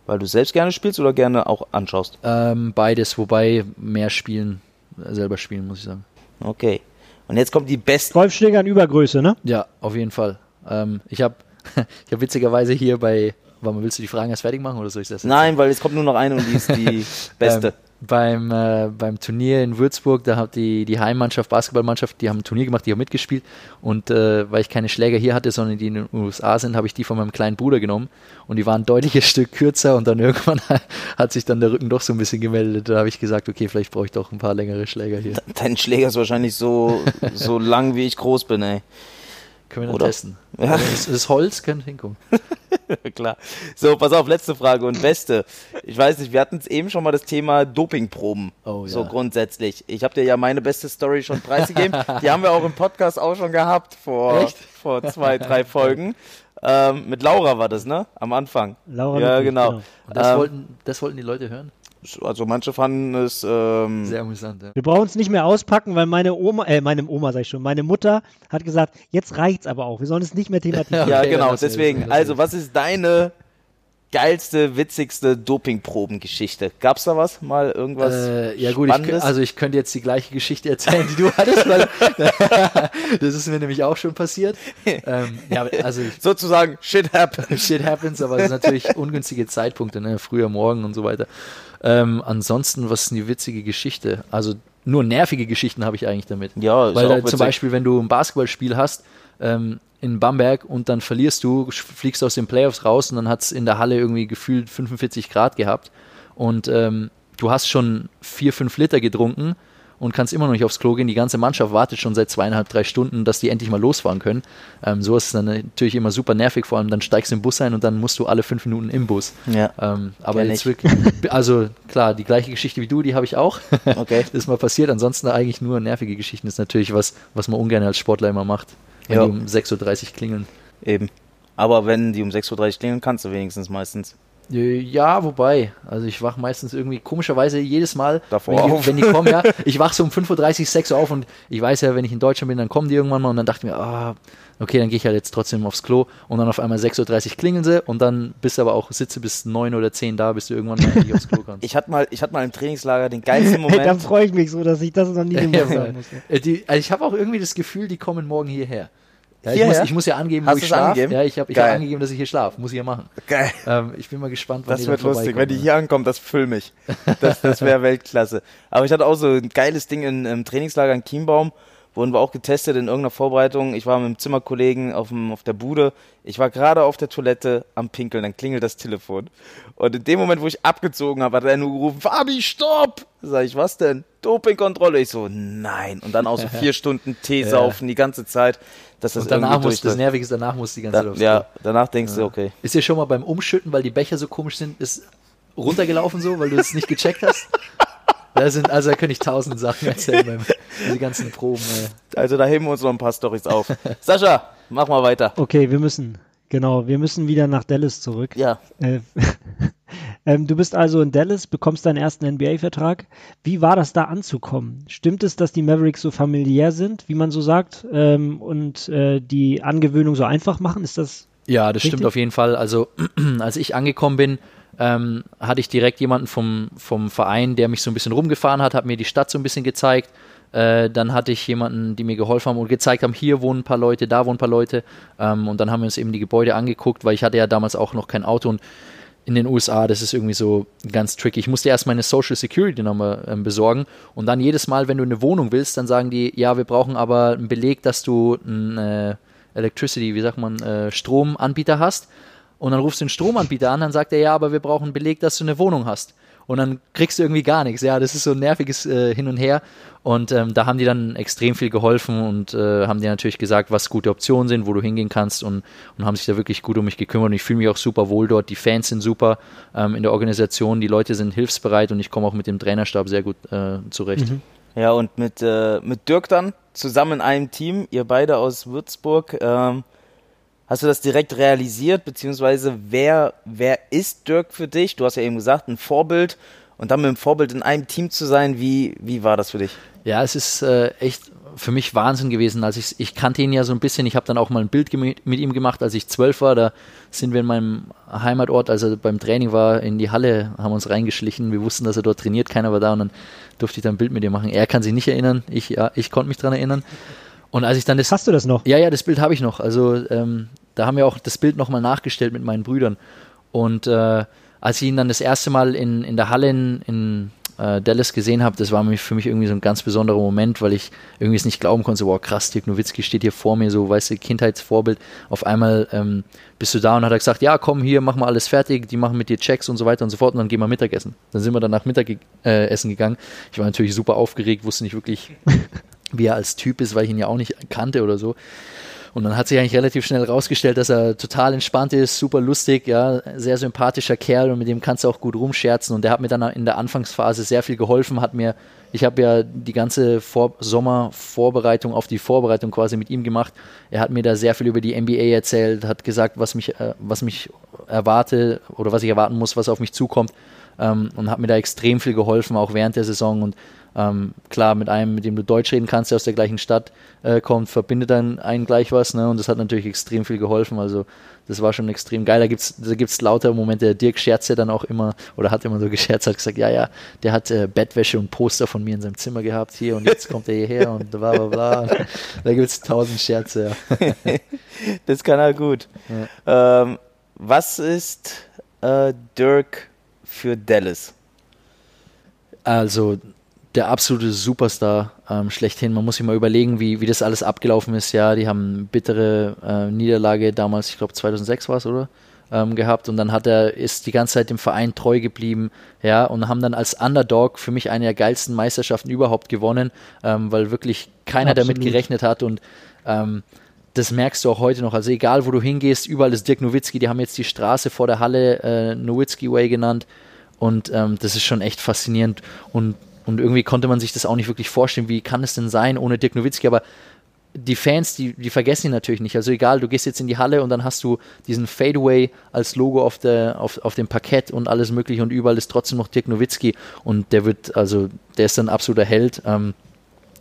Weil du selbst gerne spielst oder gerne auch anschaust? Ähm, beides, wobei mehr spielen, selber spielen, muss ich sagen. Okay. Und jetzt kommt die beste. Golfschläger in Übergröße, ne? Ja, auf jeden Fall. Ähm, ich habe <laughs> ich hab witzigerweise hier bei. Warum willst du die Fragen erst fertig machen oder soll ich das jetzt Nein, weil es kommt nur noch eine und die ist die <laughs> beste. ähm, beim, äh, beim Turnier in Würzburg, da hat die, die Heimmannschaft, Basketballmannschaft, die haben ein Turnier gemacht, die haben mitgespielt. Und äh, weil ich keine Schläger hier hatte, sondern die in den USA sind, habe ich die von meinem kleinen Bruder genommen. Und die waren ein deutliches <laughs> Stück kürzer und dann irgendwann <laughs> hat sich dann der Rücken doch so ein bisschen gemeldet. Da habe ich gesagt, okay, vielleicht brauche ich doch ein paar längere Schläger hier. Dein Schläger ist wahrscheinlich so, <laughs> so lang, wie ich groß bin, ey. Können wir dann Oder? testen. Ja. Das, das Holz könnte hinkommen. <laughs> Klar. So, pass auf, letzte Frage und beste. Ich weiß nicht, wir hatten es eben schon mal das Thema Dopingproben. Oh, so ja. grundsätzlich. Ich habe dir ja meine beste Story schon preisgegeben. Die haben wir auch im Podcast auch schon gehabt vor, vor zwei, drei Folgen. Ähm, mit Laura war das, ne? Am Anfang. Laura ja, genau. genau. Das, ähm, wollten, das wollten die Leute hören? Also manche fanden es ähm sehr amüsant. Ja. Wir brauchen es nicht mehr auspacken, weil meine Oma, äh, meine Oma sag ich schon, meine Mutter hat gesagt, jetzt reicht's aber auch. Wir sollen es nicht mehr thematisieren. <laughs> ja, genau. Deswegen. Also, was ist deine geilste, witzigste Dopingprobengeschichte? Gab's da was? Mal irgendwas? Äh, ja gut, ich, also ich könnte jetzt die gleiche Geschichte erzählen, die du hattest, weil <laughs> das ist mir nämlich auch schon passiert. Ähm, ja, also ich, sozusagen Shit happens. Shit happens, aber es sind natürlich ungünstige Zeitpunkte, ne? früher Morgen und so weiter. Ähm, ansonsten, was ist eine witzige Geschichte? Also nur nervige Geschichten habe ich eigentlich damit. Ja, Weil da, zum Beispiel, wenn du ein Basketballspiel hast ähm, in Bamberg und dann verlierst du, fliegst aus den Playoffs raus und dann hat es in der Halle irgendwie gefühlt 45 Grad gehabt und ähm, du hast schon vier, fünf Liter getrunken und kannst immer noch nicht aufs Klo gehen. Die ganze Mannschaft wartet schon seit zweieinhalb, drei Stunden, dass die endlich mal losfahren können. Ähm, so ist es dann natürlich immer super nervig, vor allem dann steigst du im Bus ein und dann musst du alle fünf Minuten im Bus. Ja. Ähm, aber jetzt wirklich, also klar, die gleiche Geschichte wie du, die habe ich auch. <laughs> Okay. das <laughs> ist mal passiert. Ansonsten eigentlich nur nervige Geschichten. Das ist natürlich was, was man ungern als Sportler immer macht, wenn Ja. die um 6.30 Uhr klingeln. Eben. Aber wenn die um 6.30 Uhr klingeln, kannst du wenigstens meistens. Ja, wobei, also ich wach meistens irgendwie komischerweise jedes Mal, Davor wenn, die, wenn die kommen, ja, <laughs> ich wach so um 5.30 Uhr, 6 Uhr auf und ich weiß ja, wenn ich in Deutschland bin, dann kommen die irgendwann mal und dann dachte ich mir, ah, okay, dann gehe ich halt jetzt trotzdem aufs Klo und dann auf einmal 6.30 Uhr klingeln sie und dann bist du aber auch, sitze bis 9 oder 10 da, bis du irgendwann mal endlich aufs Klo <laughs> kannst. Ich hatte mal, ich hatte mal im Trainingslager den geilsten <laughs> Hey, da Moment. freue ich mich so, dass ich das noch nie gemacht die, also ich habe auch irgendwie das Gefühl, die kommen morgen hierher. Ja, ich, muss, ich muss ja angeben, Hast wo ich schlafe. Ja, ich habe ich hab angegeben, dass ich hier schlafe. Muss ich ja machen. Geil. Ähm, ich bin mal gespannt, wann Das wird lustig. Wenn die hier ankommen, das füll mich. Das, das wäre <laughs> Weltklasse. Aber ich hatte auch so ein geiles Ding in, im Trainingslager in Chiembaum. Wurden wir auch getestet in irgendeiner Vorbereitung. Ich war mit dem Zimmerkollegen auf, dem, auf der Bude. Ich war gerade auf der Toilette am Pinkeln. Dann klingelt das Telefon. Und in dem Moment, wo ich abgezogen habe, hat er nur gerufen, Fabi, stopp! Sag ich, was denn? Dopingkontrolle. Ich so, nein. Und dann auch so <laughs> vier Stunden Tee saufen die ganze Zeit. Dass das Und danach muss, das. Nervige ist, danach muss die ganze Zeit Da, aufs ja, Klo. danach denkst du, okay. Ist dir schon mal beim Umschütten, weil die Becher so komisch sind, ist runtergelaufen so, weil du es nicht gecheckt hast? <laughs> Da sind, also da könnte ich tausend Sachen erzählen beim die ganzen Proben. Ey. Also da heben wir uns noch ein paar Storys auf. Sascha, mach mal weiter. Okay, wir müssen, genau, wir müssen wieder nach Dallas zurück. Ja, Äh, ähm, du bist also in Dallas, bekommst deinen ersten NBA-Vertrag. Wie war das da anzukommen? Stimmt es, dass die Mavericks so familiär sind, wie man so sagt, ähm, und äh, die Angewöhnung so einfach machen? Ist das Ja, das stimmt Richtig? auf jeden Fall. Also <clears throat> als ich angekommen bin, ähm, hatte ich direkt jemanden vom, vom Verein, der mich so ein bisschen rumgefahren hat, hat mir die Stadt so ein bisschen gezeigt. Äh, dann hatte ich jemanden, die mir geholfen haben und gezeigt haben, hier wohnen ein paar Leute, da wohnen ein paar Leute. Ähm, und dann haben wir uns eben die Gebäude angeguckt, weil ich hatte ja damals auch noch kein Auto und in den USA, das ist irgendwie so ganz tricky. Ich musste erst meine Social Security Nummer ähm, besorgen und dann jedes Mal, wenn du eine Wohnung willst, dann sagen die, ja, wir brauchen aber einen Beleg, dass du einen äh, Electricity, wie sagt man, äh, Stromanbieter hast. Und dann rufst du den Stromanbieter an, dann sagt er, ja, aber wir brauchen einen Beleg, dass du eine Wohnung hast. Und dann kriegst du irgendwie gar nichts. Ja, das ist so ein nerviges äh, Hin und Her. Und ähm, da haben die dann extrem viel geholfen und äh, haben dir natürlich gesagt, was gute Optionen sind, wo du hingehen kannst und, und haben sich da wirklich gut um mich gekümmert. Und ich fühle mich auch super wohl dort. Die Fans sind super ähm, in der Organisation, die Leute sind hilfsbereit und ich komme auch mit dem Trainerstab sehr gut äh, zurecht. ja und mit, äh, mit Dirk dann zusammen in einem Team, ihr beide aus Würzburg. Ähm, hast du das direkt realisiert, beziehungsweise wer, wer ist Dirk für dich? Du hast ja eben gesagt, ein Vorbild. Und dann mit dem Vorbild in einem Team zu sein, wie, wie war das für dich? Ja, es ist äh, echt für mich Wahnsinn gewesen. Als ich, ich kannte ihn ja so ein bisschen. Ich habe dann auch mal ein Bild mit ihm gemacht, als ich zwölf war. Da sind wir in meinem Heimatort, als er beim Training war, in die Halle, haben uns reingeschlichen. Wir wussten, dass er dort trainiert, keiner war da und dann durfte ich da ein Bild mit ihm machen. Er kann sich nicht erinnern, ich, ja, ich konnte mich dran erinnern. Und als ich dann das Hast du das noch? ja, ja, das Bild habe ich noch. Also ähm, da haben wir auch das Bild nochmal nachgestellt mit meinen Brüdern. Und äh, als ich ihn dann das erste Mal in, in der Halle in, in äh, Dallas gesehen habe, das war für mich irgendwie so ein ganz besonderer Moment, weil ich irgendwie es nicht glauben konnte, so, wow, krass, Dirk Nowitzki steht hier vor mir, so, weißt du, Kindheitsvorbild. Auf einmal ähm, bist du da und hat er gesagt, ja, komm hier, mach mal alles fertig, die machen mit dir Checks und so weiter und so fort und dann gehen wir Mittagessen. Dann sind wir dann nach Mittagessen äh, gegangen. Ich war natürlich super aufgeregt, wusste nicht wirklich, <laughs> wie er als Typ ist, weil ich ihn ja auch nicht kannte oder so. Und dann hat sich eigentlich relativ schnell rausgestellt, dass er total entspannt ist, super lustig, ja, sehr sympathischer Kerl und mit dem kannst du auch gut rumscherzen. Und der hat mir dann in der Anfangsphase sehr viel geholfen, hat mir, ich habe ja die ganze Vor Sommervorbereitung auf die Vorbereitung quasi mit ihm gemacht. Er hat mir da sehr viel über die NBA erzählt, hat gesagt, was mich, äh, was mich erwarte oder was ich erwarten muss, was auf mich zukommt. Ähm, und hat mir da extrem viel geholfen, auch während der Saison. Und ähm, klar, mit einem, mit dem du Deutsch reden kannst, der aus der gleichen Stadt äh, kommt, verbindet dann einen gleich was. Ne? Und das hat natürlich extrem viel geholfen. Also das war schon extrem geil. Da gibt's, da gibt's lauter Momente. Der Dirk scherzt ja dann auch immer, oder hat immer so <laughs> gescherzt, hat gesagt, ja, ja, der hat äh, Bettwäsche und Poster von mir in seinem Zimmer gehabt hier und jetzt kommt er hierher und bla bla bla. Da gibt's tausend Scherze, ja. <laughs> Das kann er gut. Ähm, was ist äh, Dirk für Dallas? Also der absolute Superstar ähm, schlechthin. Man muss sich mal überlegen, wie, wie das alles abgelaufen ist. Ja, die haben eine bittere äh, Niederlage damals, ich glaube 2006 war es, oder? ähm, gehabt und dann hat er, ist die ganze Zeit dem Verein treu geblieben, ja, und haben dann als Underdog für mich eine der geilsten Meisterschaften überhaupt gewonnen, ähm, weil wirklich keiner Absolut. damit gerechnet hat und ähm, das merkst du auch heute noch. Also egal, wo du hingehst, überall ist Dirk Nowitzki. Die haben jetzt die Straße vor der Halle äh, Nowitzki Way genannt. Und ähm, das ist schon echt faszinierend. Und, und irgendwie konnte man sich das auch nicht wirklich vorstellen. Wie kann es denn sein ohne Dirk Nowitzki? Aber die Fans, die, die vergessen ihn natürlich nicht. Also egal, du gehst jetzt in die Halle und dann hast du diesen Fadeaway als Logo auf, der, auf, auf dem Parkett und alles mögliche und überall ist trotzdem noch Dirk Nowitzki und der wird, also der ist ein absoluter Held. Ähm,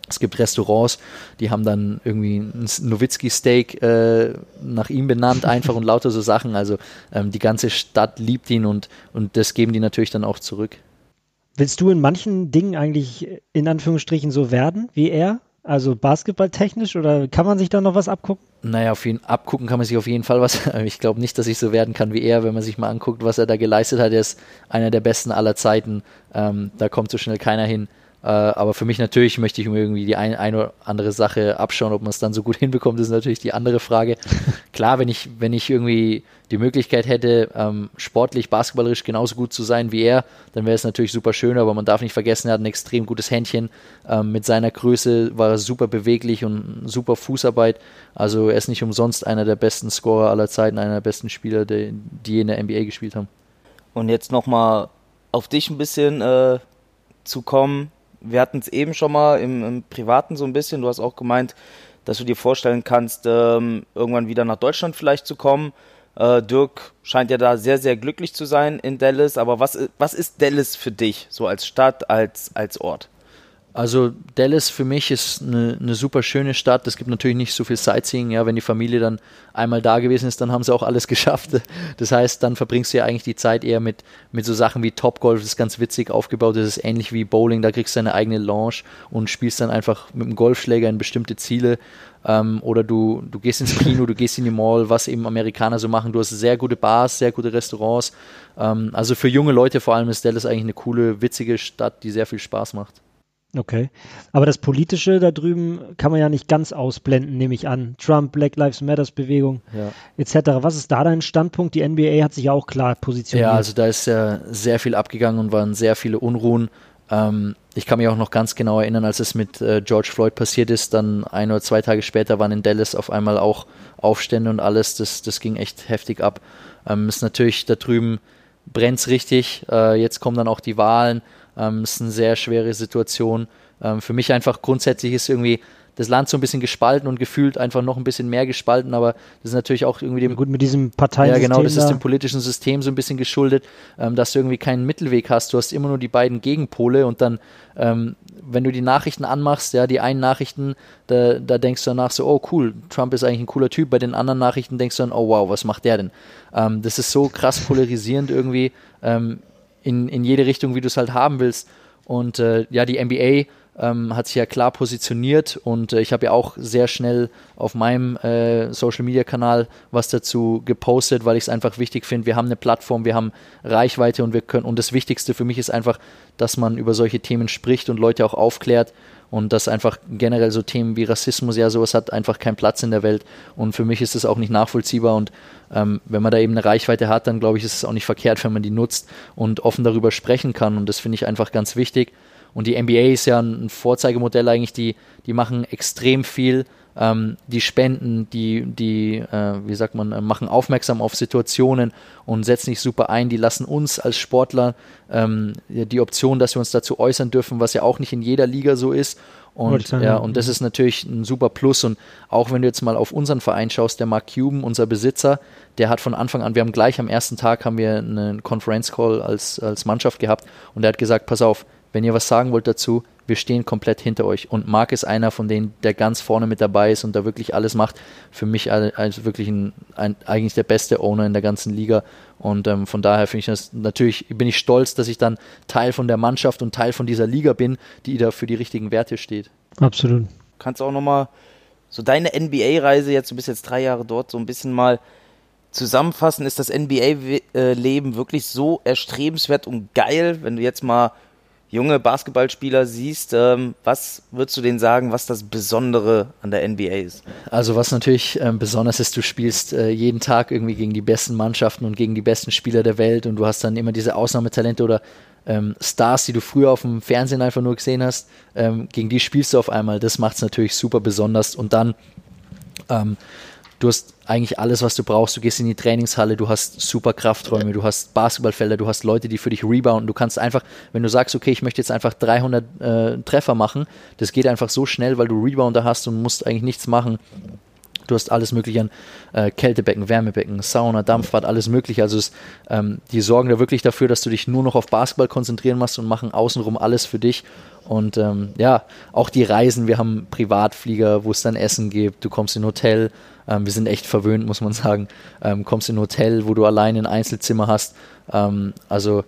es gibt Restaurants, die haben dann irgendwie ein Nowitzki-Steak äh, nach ihm benannt, einfach und lauter so Sachen. Also ähm, die ganze Stadt liebt ihn und, und das geben die natürlich dann auch zurück. Willst du in manchen Dingen eigentlich in Anführungsstrichen so werden wie er? Also basketballtechnisch oder kann man sich da noch was abgucken? Naja, auf jeden, abgucken kann man sich auf jeden Fall was. <laughs> Ich glaube nicht, dass ich so werden kann wie er, wenn man sich mal anguckt, was er da geleistet hat. Er ist einer der besten aller Zeiten. Ähm, da kommt so schnell keiner hin. Äh, aber für mich natürlich möchte ich mir irgendwie die ein, eine oder andere Sache abschauen, ob man es dann so gut <laughs> hinbekommt, ist natürlich die andere Frage. <laughs> Klar, wenn ich, wenn ich irgendwie die Möglichkeit hätte, ähm, sportlich, basketballerisch genauso gut zu sein wie er, dann wäre es natürlich super schön, aber man darf nicht vergessen, er hat ein extrem gutes Händchen. Ähm, mit seiner Größe war er super beweglich und super Fußarbeit. Also er ist nicht umsonst einer der besten Scorer aller Zeiten, einer der besten Spieler, die, die in der NBA gespielt haben. Und jetzt nochmal auf dich ein bisschen äh, zu kommen wir hatten es eben schon mal im, im, Privaten so ein bisschen. Du hast auch gemeint, dass du dir vorstellen kannst, ähm, irgendwann wieder nach Deutschland vielleicht zu kommen. Äh, Dirk scheint ja da sehr, sehr glücklich zu sein in Dallas. Aber was, was ist Dallas für dich, so als Stadt, als, als Ort? Also Dallas für mich ist eine, eine super schöne Stadt. Es gibt natürlich nicht so viel Sightseeing. Ja, wenn die Familie dann einmal da gewesen ist, dann haben sie auch alles <laughs> geschafft. Das heißt, dann verbringst du ja eigentlich die Zeit eher mit, mit so Sachen wie Topgolf. Das ist ganz witzig aufgebaut. Das ist ähnlich wie Bowling. Da kriegst du deine eigene Lounge und spielst dann einfach mit dem Golfschläger in bestimmte Ziele. Ähm, oder du, du gehst ins Kino, du gehst in die Mall, was eben Amerikaner so machen. Du hast sehr gute Bars, sehr gute Restaurants. Ähm, also für junge Leute vor allem ist Dallas eigentlich eine coole, witzige Stadt, die sehr viel Spaß macht. Okay. Aber das Politische da drüben kann man ja nicht ganz ausblenden, nehme ich an. Trump, Black Lives Matters Bewegung ja. etc. Was ist da dein Standpunkt? Die NBA hat sich ja auch klar positioniert. Ja, also da ist ja sehr viel abgegangen und waren sehr viele Unruhen. Ähm, ich kann mich auch noch ganz genau erinnern, als es mit äh, George Floyd passiert ist, dann ein oder zwei Tage später waren in Dallas auf einmal auch Aufstände und alles. Das, das ging echt heftig ab. Ähm, ist natürlich da drüben brennt richtig. Äh, jetzt kommen dann auch die Wahlen ähm, ist eine sehr schwere Situation. Ähm, für mich einfach grundsätzlich ist irgendwie das Land so ein bisschen gespalten und gefühlt einfach noch ein bisschen mehr gespalten, aber das ist natürlich auch irgendwie dem. Gut, mit diesem Parteiensystem. Ja, genau, das da. ist dem politischen System so ein bisschen geschuldet, ähm, dass du irgendwie keinen Mittelweg hast. Du hast immer nur die beiden Gegenpole und dann, ähm, wenn du die Nachrichten anmachst, ja, die einen Nachrichten, da, da denkst du danach so, oh cool, Trump ist eigentlich ein cooler Typ. Bei den anderen Nachrichten denkst du dann, oh wow, was macht der denn? Ähm, das ist so krass polarisierend irgendwie. In, in jede Richtung, wie du es halt haben willst. Und äh, ja, die NBA ähm, hat sich ja klar positioniert und äh, ich habe ja auch sehr schnell auf meinem äh, Social Media Kanal was dazu gepostet, weil ich es einfach wichtig finde. Wir haben eine Plattform, wir haben Reichweite und wir können und das Wichtigste für mich ist einfach, dass man über solche Themen spricht und Leute auch aufklärt und dass einfach generell so Themen wie Rassismus, ja, sowas hat einfach keinen Platz in der Welt. Und für mich ist es auch nicht nachvollziehbar und ähm, wenn man da eben eine Reichweite hat, dann glaube ich, ist es auch nicht verkehrt, wenn man die nutzt und offen darüber sprechen kann. Und das finde ich einfach ganz wichtig und die NBA ist ja ein Vorzeigemodell eigentlich, die, die machen extrem viel ähm, die spenden, die, die äh, wie sagt man, äh, machen aufmerksam auf Situationen und setzen sich super ein. Die lassen uns als Sportler ähm, die Option, dass wir uns dazu äußern dürfen, was ja auch nicht in jeder Liga so ist. Und, ja, und das ist natürlich ein super Plus. Und auch wenn du jetzt mal auf unseren Verein schaust, der Mark Cuban, unser Besitzer, der hat von Anfang an, wir haben gleich am ersten Tag haben wir einen Conference Call als, als Mannschaft gehabt und der hat gesagt, pass auf, wenn ihr was sagen wollt dazu, wir stehen komplett hinter euch. Und Marc ist einer von denen, der ganz vorne mit dabei ist und da wirklich alles macht. Für mich als wirklich ein, ein, eigentlich der beste Owner in der ganzen Liga. Und ähm, von daher finde ich das natürlich, bin ich stolz, dass ich dann Teil von der Mannschaft und Teil von dieser Liga bin, die da für die richtigen Werte steht. Absolut. Kannst du auch nochmal so deine NBA-Reise jetzt, du bist jetzt drei Jahre dort, so ein bisschen mal zusammenfassen. Ist das NBA-Leben wirklich so erstrebenswert und geil, wenn du jetzt mal junge Basketballspieler siehst, ähm, was würdest du denen sagen, was das Besondere an der NBA ist? Also was natürlich ähm, besonders ist, du spielst äh, jeden Tag irgendwie gegen die besten Mannschaften und gegen die besten Spieler der Welt und du hast dann immer diese Ausnahmetalente oder ähm, Stars, die du früher auf dem Fernsehen einfach nur gesehen hast, ähm, gegen die spielst du auf einmal. Das macht es natürlich super besonders und dann ähm, du hast eigentlich alles, was du brauchst. Du gehst in die Trainingshalle, du hast super Krafträume, du hast Basketballfelder, du hast Leute, die für dich rebounden. Du kannst einfach, wenn du sagst, okay, ich möchte jetzt einfach 300 äh, Treffer machen, das geht einfach so schnell, weil du Rebounder hast und musst eigentlich nichts machen. Du hast alles mögliche an äh, Kältebecken, Wärmebecken, Sauna, Dampfbad, alles mögliche. Also es, ähm, die sorgen da wirklich dafür, dass du dich nur noch auf Basketball konzentrieren musst und machen außenrum alles für dich. Und ähm, ja, auch die Reisen, wir haben Privatflieger, wo es dann Essen gibt, du kommst in ein Hotel, ähm, wir sind echt verwöhnt, muss man sagen, ähm, kommst in ein Hotel, wo du allein ein Einzelzimmer hast. Ähm, also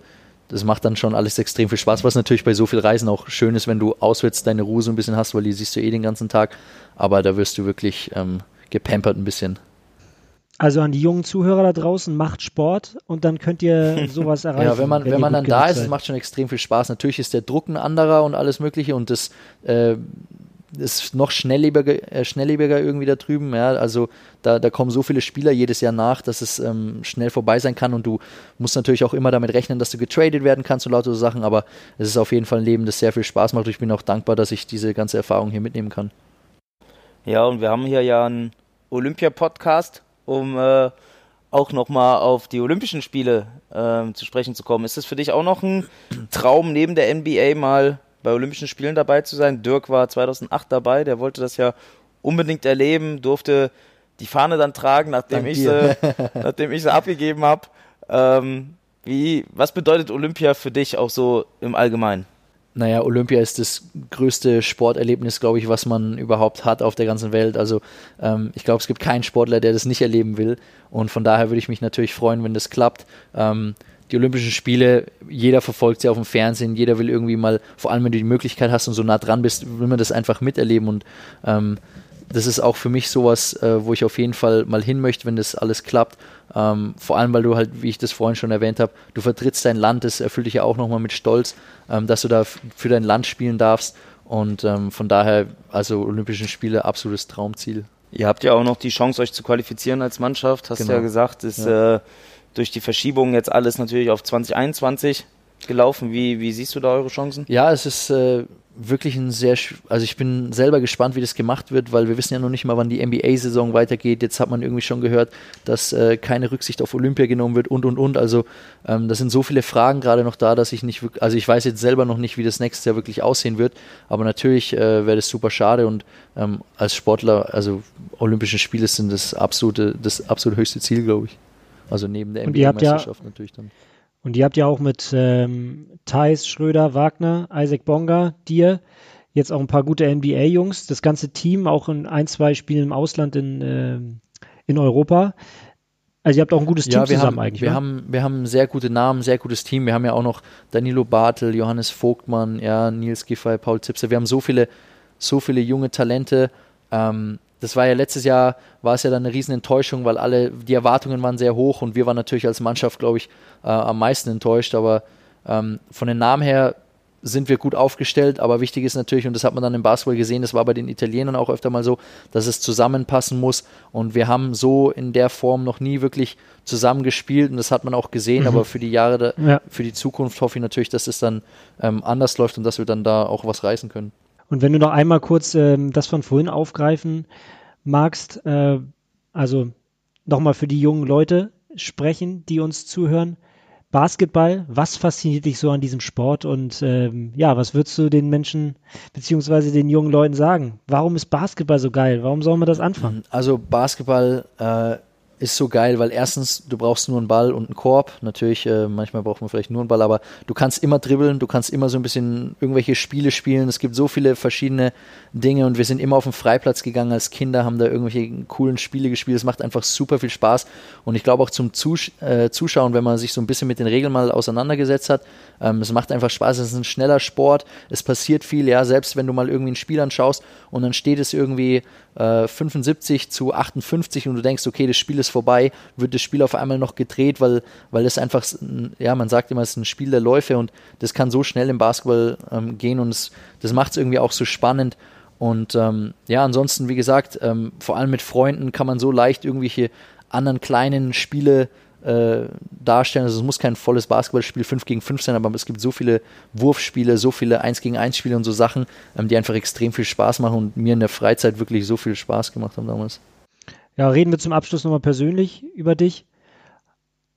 das macht dann schon alles extrem viel Spaß, was natürlich bei so viel Reisen auch schön ist, wenn du auswärts deine Ruhe so ein bisschen hast, weil die siehst du eh den ganzen Tag. Aber da wirst du wirklich ähm, gepampert ein bisschen. Also an die jungen Zuhörer da draußen, macht Sport und dann könnt ihr <laughs> sowas erreichen. ja, wenn man, wenn, wenn man dann da ist, es macht schon extrem viel Spaß. Natürlich ist der Druck ein anderer und alles Mögliche und das äh, ist noch schnelllebiger, äh, schnelllebiger irgendwie da drüben. Ja, also da, da kommen so viele Spieler jedes Jahr nach, dass es ähm, schnell vorbei sein kann und du musst natürlich auch immer damit rechnen, dass du getradet werden kannst und lauter so Sachen, aber es ist auf jeden Fall ein Leben, das sehr viel Spaß macht und ich bin auch dankbar, dass ich diese ganze Erfahrung hier mitnehmen kann. Ja, und wir haben hier ja einen Olympia-Podcast um äh, auch nochmal auf die Olympischen Spiele äh, zu sprechen zu kommen. Ist es für dich auch noch ein Traum, neben der NBA mal bei Olympischen Spielen dabei zu sein? Dirk war 2008 dabei, der wollte das ja unbedingt erleben, durfte die Fahne dann tragen, nachdem, ich sie, <laughs> nachdem ich sie abgegeben habe. Ähm, wie, was bedeutet Olympia für dich auch so im Allgemeinen? Naja, Olympia ist das größte Sporterlebnis, glaube ich, was man überhaupt hat auf der ganzen Welt. Also ähm, ich glaube, es gibt keinen Sportler, der das nicht erleben will. Und von daher würde ich mich natürlich freuen, wenn das klappt. Ähm, die Olympischen Spiele, jeder verfolgt sie auf dem Fernsehen, jeder will irgendwie mal, vor allem wenn du die Möglichkeit hast und so nah dran bist, will man das einfach miterleben. Und ähm, das ist auch für mich sowas, äh, wo ich auf jeden Fall mal hin möchte, wenn das alles klappt. Ähm, vor allem, weil du halt, wie ich das vorhin schon erwähnt habe, du vertrittst dein Land, das erfüllt dich ja auch nochmal mit Stolz, ähm, dass du da für dein Land spielen darfst. Und ähm, von daher, also Olympischen Spiele, absolutes Traumziel. Ihr habt ja auch noch die Chance, euch zu qualifizieren als Mannschaft, hast genau. ja gesagt, ist ja. Äh, durch die Verschiebung jetzt alles natürlich auf 2021 gelaufen. Wie, wie siehst du da eure Chancen? Ja, es ist äh, wirklich ein sehr, also ich bin selber gespannt, wie das gemacht wird, weil wir wissen ja noch nicht mal, wann die NBA-Saison weitergeht. Jetzt hat man irgendwie schon gehört, dass äh, keine Rücksicht auf Olympia genommen wird und und und. Also ähm, das sind so viele Fragen gerade noch da, dass ich nicht wirklich, also ich weiß jetzt selber noch nicht, wie das nächstes Jahr wirklich aussehen wird, aber natürlich äh, wäre das super schade und ähm, als Sportler, also Olympische Spiele sind das absolute, das absolut höchste Ziel, glaube ich. Also neben der NBA-Meisterschaft ja natürlich dann. Und ihr habt ja auch mit ähm, Thais, Schröder, Wagner, Isaac Bonga, dir jetzt auch ein paar gute NBA-Jungs, das ganze Team auch in ein, zwei Spielen im Ausland in, äh, in Europa. Also ihr habt auch ein gutes Team ja, zusammen haben, eigentlich. Wir ne? haben, wir haben sehr gute Namen, sehr gutes Team. Wir haben ja auch noch Danilo Bartel, Johannes Vogtmann, ja, Nils Giffey, Paul Zipser. Wir haben so viele, so viele junge Talente. Ähm, das war ja letztes Jahr, war es ja dann eine riesen Enttäuschung, weil alle, die Erwartungen waren sehr hoch und wir waren natürlich als Mannschaft, glaube ich, äh, am meisten enttäuscht. Aber ähm, von den Namen her sind wir gut aufgestellt, aber wichtig ist natürlich, und das hat man dann im Basketball gesehen, das war bei den Italienern auch öfter mal so, dass es zusammenpassen muss. Und wir haben so in der Form noch nie wirklich zusammen gespielt und das hat man auch gesehen, mhm. aber für die Jahre, ja. für die Zukunft hoffe ich natürlich, dass es dann ähm, anders läuft und dass wir dann da auch was reißen können. Und wenn du noch einmal kurz ähm, das von vorhin aufgreifen magst, äh, also nochmal für die jungen Leute sprechen, die uns zuhören. Basketball, was fasziniert dich so an diesem Sport und ähm, ja, was würdest du den Menschen beziehungsweise den jungen Leuten sagen? Warum ist Basketball so geil? Warum sollen wir das anfangen? Also Basketball äh, ist so geil, weil erstens, du brauchst nur einen Ball und einen Korb. Natürlich, äh, manchmal braucht man vielleicht nur einen Ball, aber du kannst immer dribbeln, du kannst immer so ein bisschen irgendwelche Spiele spielen. Es gibt so viele verschiedene Dinge und wir sind immer auf den Freiplatz gegangen als Kinder, haben da irgendwelche coolen Spiele gespielt. Es macht einfach super viel Spaß und ich glaube auch zum Zus äh, Zuschauen, wenn man sich so ein bisschen mit den Regeln mal auseinandergesetzt hat, ähm, es macht einfach Spaß. Es ist ein schneller Sport, es passiert viel, ja, selbst wenn du mal irgendwie ein Spiel anschaust und dann steht es irgendwie äh, 75 zu 58 und du denkst, okay, das Spiel ist vorbei, wird das Spiel auf einmal noch gedreht, weil, weil es einfach, ja, man sagt immer, es ist ein Spiel der Läufe und das kann so schnell im Basketball ähm, gehen und es, das macht es irgendwie auch so spannend. Und ähm, ja, ansonsten, wie gesagt, ähm, vor allem mit Freunden kann man so leicht irgendwelche anderen kleinen Spiele äh, darstellen. Also es muss kein volles Basketballspiel 5 gegen 5 sein, aber es gibt so viele Wurfspiele, so viele 1 gegen 1 Spiele und so Sachen, ähm, die einfach extrem viel Spaß machen und mir in der Freizeit wirklich so viel Spaß gemacht haben damals. Ja, reden wir zum Abschluss nochmal persönlich über dich.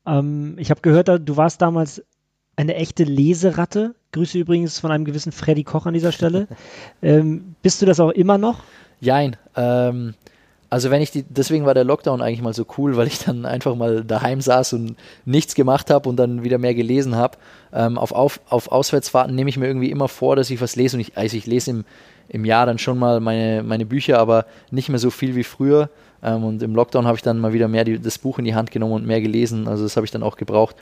Ähm, ich habe gehört, du warst damals eine echte Leseratte. Grüße übrigens von einem gewissen Freddy Koch an dieser Stelle. <laughs> ähm, bist du das auch immer noch? Jein. Ähm, also wenn ich die, deswegen war der Lockdown eigentlich mal so cool, weil ich dann einfach mal daheim saß und nichts gemacht habe und dann wieder mehr gelesen habe. Ähm, auf, auf, auf Auswärtsfahrten nehme ich mir irgendwie immer vor, dass ich was lese und ich, also ich lese im, im Jahr dann schon mal meine, meine Bücher, aber nicht mehr so viel wie früher. Ähm, und im Lockdown habe ich dann mal wieder mehr die, das Buch in die Hand genommen und mehr gelesen. Also das habe ich dann auch gebraucht.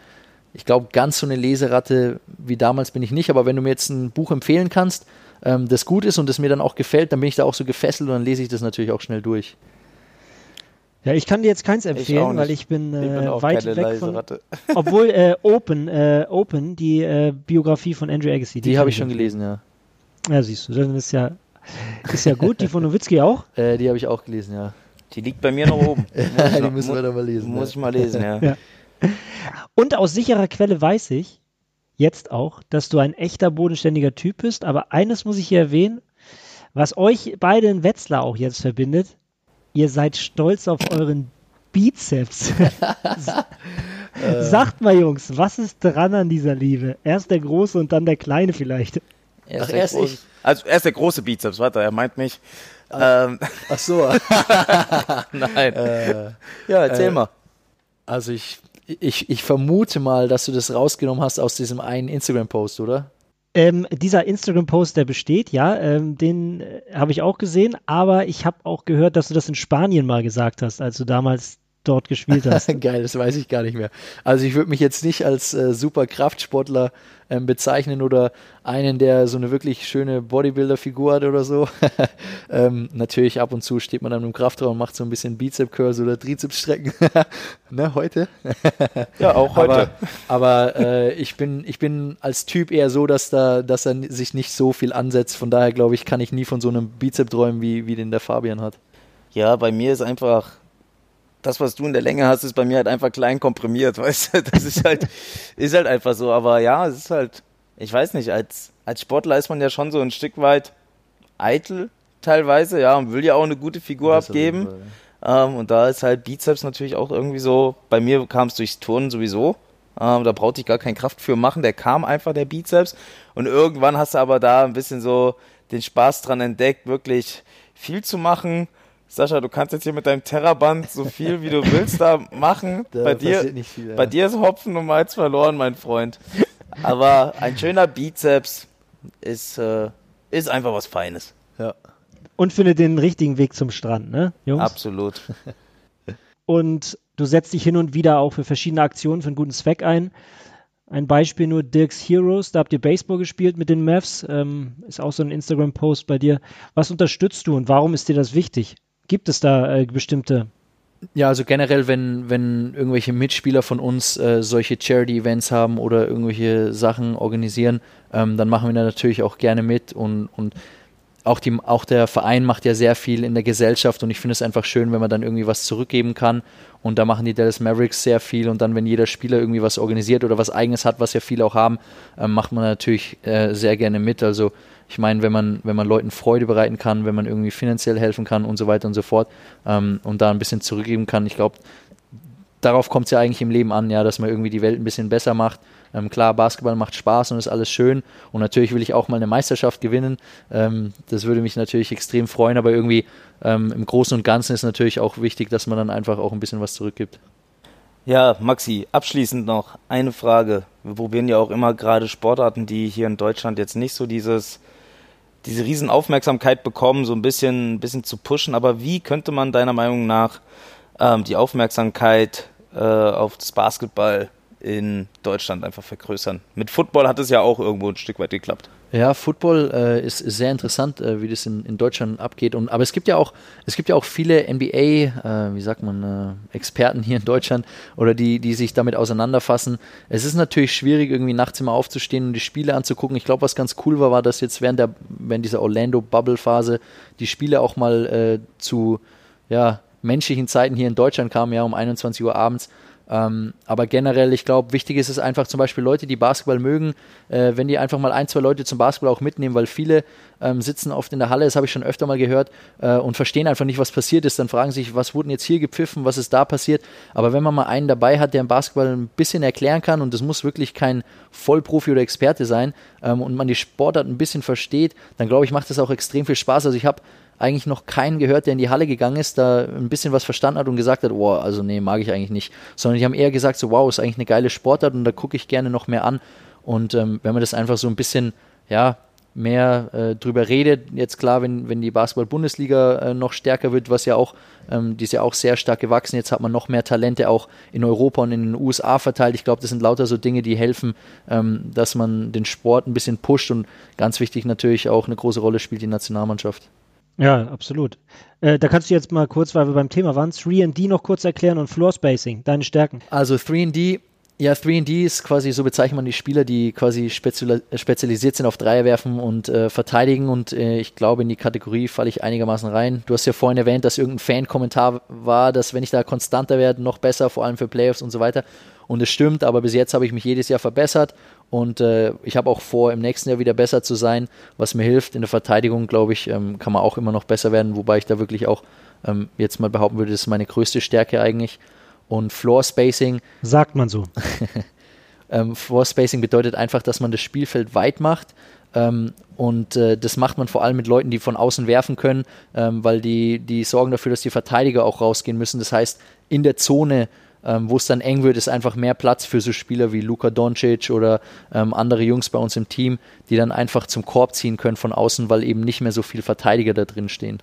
Ich glaube, ganz so eine Leseratte wie damals bin ich nicht, aber wenn du mir jetzt ein Buch empfehlen kannst, ähm, das gut ist und das mir dann auch gefällt, dann bin ich da auch so gefesselt und dann lese ich das natürlich auch schnell durch. Ja, ich kann dir jetzt keins empfehlen, ich weil ich bin, äh, ich bin weit weg von. <laughs> Obwohl äh, Open, äh, Open, die äh, Biografie von Andrew Agassi. Die, die habe ich schon gelesen, ja. Ja, siehst du, dann ist ja, ist ja gut. Die von Nowitzki auch? <laughs> Äh, die habe ich auch gelesen, ja. Die liegt bei mir noch oben. <laughs> die noch, müssen wir dann mal lesen. Muss ja. ich mal lesen, ja. ja. Und aus sicherer Quelle weiß ich jetzt auch, dass du ein echter bodenständiger Typ bist. Aber eines muss ich hier erwähnen, was euch beide in Wetzlar auch jetzt verbindet ihr seid stolz auf euren Bizeps. <laughs> Sagt mal, Jungs, was ist dran an dieser Liebe? Erst der große und dann der kleine vielleicht. Erst Ach, erst ich. Also erst der große Bizeps, warte, er meint mich. Ach, ähm. ach so. <laughs> Nein. Äh, ja, erzähl äh, mal. Also ich, ich, ich vermute mal, dass du das rausgenommen hast aus diesem einen Instagram-Post, oder? Ähm, dieser Instagram-Post, der besteht, ja, ähm, den äh, habe ich auch gesehen, aber ich habe auch gehört, dass du das in Spanien mal gesagt hast, als du damals dort gespielt <laughs> hast. Geil, das weiß ich gar nicht mehr. Also ich würde mich jetzt nicht als äh, super Kraftsportler ähm, bezeichnen oder einen, der so eine wirklich schöne Bodybuilder-Figur hat oder so. <laughs> ähm, natürlich ab und zu steht man dann im Kraftraum und macht so ein bisschen Bizep-Curls oder Trizeps-Strecken. <laughs> ne, heute? ja, auch heute. Aber, aber äh, ich, bin, ich bin als Typ eher so, dass, da, dass er sich nicht so viel ansetzt. Von daher glaube ich, kann ich nie von so einem Bizep träumen, wie, wie den der Fabian hat. Ja, bei mir ist einfach das, was du in der Länge hast, ist bei mir halt einfach klein komprimiert, <laughs> weißt du? Das ist halt, ist halt einfach so. Aber ja, es ist halt, ich weiß nicht, als, als Sportler ist man ja schon so ein Stück weit eitel teilweise, ja, und will ja auch eine gute Figur das abgeben. Ähm, und da ist halt Bizeps natürlich auch irgendwie so, bei mir kam es durchs Turnen sowieso. Ähm, da brauchte ich gar keine Kraft für machen, der kam einfach, der Bizeps. Und irgendwann hast du aber da ein bisschen so den Spaß dran entdeckt, wirklich viel zu machen Sascha, du kannst jetzt hier mit deinem Terraband so viel wie du willst da machen. <laughs> Da bei dir, viel, ja. bei dir ist Hopfen und Malz verloren, mein Freund. Aber ein schöner Bizeps ist, äh, ist einfach was Feines. Ja. Und findet den richtigen Weg zum Strand, ne, Jungs? Absolut. <laughs> Und du setzt dich hin und wieder auch für verschiedene Aktionen für einen guten Zweck ein. Ein Beispiel nur Dirks Heroes, da habt ihr Baseball gespielt mit den Mavs, ähm, ist auch so ein Instagram-Post bei dir. Was unterstützt du und warum ist dir das wichtig? Gibt es da äh, bestimmte ja, also generell, wenn, wenn irgendwelche Mitspieler von uns äh, solche Charity-Events haben oder irgendwelche Sachen organisieren, ähm, dann machen wir da natürlich auch gerne mit und, und auch, die, auch der Verein macht ja sehr viel in der Gesellschaft und ich finde es einfach schön, wenn man dann irgendwie was zurückgeben kann. Und da machen die Dallas Mavericks sehr viel und dann, wenn jeder Spieler irgendwie was organisiert oder was eigenes hat, was ja viele auch haben, äh, macht man natürlich äh, sehr gerne mit. Also ich meine, wenn man, wenn man Leuten Freude bereiten kann, wenn man irgendwie finanziell helfen kann und so weiter und so fort ähm, und da ein bisschen zurückgeben kann, ich glaube, darauf kommt es ja eigentlich im Leben an, ja, dass man irgendwie die Welt ein bisschen besser macht. Ähm, klar, Basketball macht Spaß und ist alles schön und natürlich will ich auch mal eine Meisterschaft gewinnen. Ähm, das würde mich natürlich extrem freuen, aber irgendwie ähm, im Großen und Ganzen ist natürlich auch wichtig, dass man dann einfach auch ein bisschen was zurückgibt. Ja, Maxi, abschließend noch eine Frage. Wir probieren ja auch immer gerade Sportarten, die hier in Deutschland jetzt nicht so dieses diese Riesenaufmerksamkeit bekommen, so ein bisschen, ein bisschen zu pushen. Aber wie könnte man deiner Meinung nach ähm, die Aufmerksamkeit äh, auf das Basketball in Deutschland einfach vergrößern? Mit Football hat es ja auch irgendwo ein Stück weit geklappt. Ja, Football äh, ist, ist, sehr interessant, äh, wie das in, in Deutschland abgeht. Und, aber es gibt ja auch, es gibt ja auch viele NBA, äh, wie sagt man, äh, Experten hier in Deutschland oder die, die sich damit auseinanderfassen. Es ist natürlich schwierig, irgendwie nachts immer aufzustehen und die Spiele anzugucken. Ich glaube, was ganz cool war, war, dass jetzt während der, während dieser Orlando-Bubble-Phase die Spiele auch mal äh, zu ja, menschlichen Zeiten hier in Deutschland kamen, ja, um 21 Uhr abends. Ähm, aber generell, ich glaube, wichtig ist es einfach zum Beispiel Leute, die Basketball mögen, äh, wenn die einfach mal ein, zwei Leute zum Basketball auch mitnehmen, weil viele ähm, sitzen oft in der Halle, das habe ich schon öfter mal gehört, äh, und verstehen einfach nicht, was passiert ist. Dann fragen sich, was wurden jetzt hier gepfiffen, was ist da passiert. Aber wenn man mal einen dabei hat, der im Basketball ein bisschen erklären kann, und das muss wirklich kein Vollprofi oder Experte sein, ähm, und man die Sportart ein bisschen versteht, dann glaube ich, macht das auch extrem viel Spaß. Also ich habe eigentlich noch keinen gehört, der in die Halle gegangen ist, da ein bisschen was verstanden hat und gesagt hat, oh, also nee, mag ich eigentlich nicht. Sondern die haben eher gesagt, so wow, ist eigentlich eine geile Sportart und da gucke ich gerne noch mehr an. Und ähm, wenn man das einfach so ein bisschen, ja, mehr äh, drüber redet, jetzt klar, wenn, wenn die Basketball-Bundesliga äh, noch stärker wird, was ja auch, ähm, die ist ja auch sehr stark gewachsen, jetzt hat man noch mehr Talente auch in Europa und in den USA verteilt. Ich glaube, das sind lauter so Dinge, die helfen, ähm, dass man den Sport ein bisschen pusht und ganz wichtig natürlich auch eine große Rolle spielt die Nationalmannschaft. Ja, absolut. Äh, da kannst du jetzt mal kurz, weil wir beim Thema waren, 3D noch kurz erklären und Floor Spacing, deine Stärken. Also 3D, ja, 3D ist quasi, so bezeichnet man die Spieler, die quasi spezialisiert sind auf Dreierwerfen und äh, verteidigen und äh, ich glaube, in die Kategorie falle ich einigermaßen rein. Du hast ja vorhin erwähnt, dass irgendein Fan-Kommentar war, dass wenn ich da konstanter werde, noch besser, vor allem für Playoffs und so weiter. Und es stimmt, aber bis jetzt habe ich mich jedes Jahr verbessert und äh, ich habe auch vor, im nächsten Jahr wieder besser zu sein, was mir hilft. In der Verteidigung, glaube ich, ähm, kann man auch immer noch besser werden, wobei ich da wirklich auch ähm, jetzt mal behaupten würde, das ist meine größte Stärke eigentlich. Und Floor Spacing. Sagt man so. <laughs> ähm, Floor Spacing bedeutet einfach, dass man das Spielfeld weit macht. Ähm, und äh, das macht man vor allem mit Leuten, die von außen werfen können, ähm, weil die, die sorgen dafür, dass die Verteidiger auch rausgehen müssen. Das heißt, in der Zone ähm, wo es dann eng wird, ist einfach mehr Platz für so Spieler wie Luka Doncic oder ähm, andere Jungs bei uns im Team, die dann einfach zum Korb ziehen können von außen, weil eben nicht mehr so viele Verteidiger da drin stehen.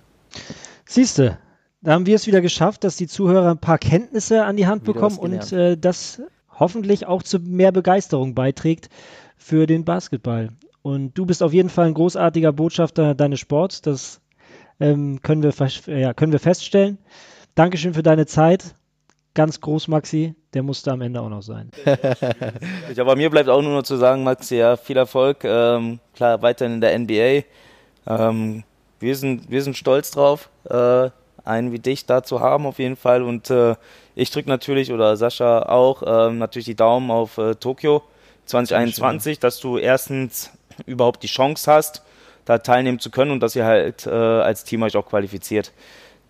Siehste, da haben wir es wieder geschafft, dass die Zuhörer ein paar Kenntnisse an die Hand bekommen und äh, das hoffentlich auch zu mehr Begeisterung beiträgt für den Basketball. Und du bist auf jeden Fall ein großartiger Botschafter deines Sports. Das ähm, können, wir, ja, können wir feststellen. Dankeschön für deine Zeit ganz groß, Maxi. Der musste am Ende auch noch sein. <laughs> ja, bei mir bleibt auch nur noch zu sagen, Maxi, ja, viel Erfolg. Ähm, klar, weiterhin in der NBA. Ähm, wir, sind, wir sind stolz drauf, äh, einen wie dich da zu haben auf jeden Fall. Und äh, ich drücke natürlich, oder Sascha auch, äh, natürlich die Daumen auf äh, Tokio 2021, dass du erstens überhaupt die Chance hast, da teilnehmen zu können und dass ihr halt äh, als Team euch auch qualifiziert.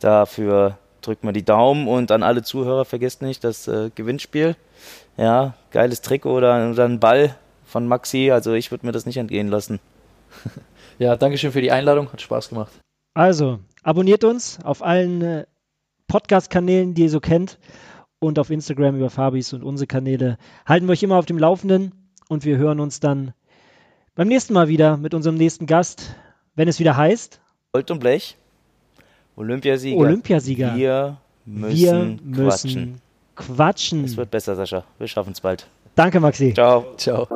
Dafür drückt mal die Daumen und an alle Zuhörer vergesst nicht das äh, Gewinnspiel. Ja, geiles Trikot oder, oder ein Ball von Maxi. Also ich würde mir das nicht entgehen lassen. <laughs> Ja, Dankeschön für die Einladung. Hat Spaß gemacht. Also, abonniert uns auf allen äh, Podcast-Kanälen, die ihr so kennt. Und auf Instagram über Fabis und unsere Kanäle. Halten wir euch immer auf dem Laufenden und wir hören uns dann beim nächsten Mal wieder mit unserem nächsten Gast, wenn es wieder heißt. Gold und Blech. Olympiasieger. Olympiasieger. Wir müssen, Wir müssen quatschen. quatschen. Es wird besser, Sascha. Wir schaffen es bald. Danke, Maxi. Ciao. Ciao.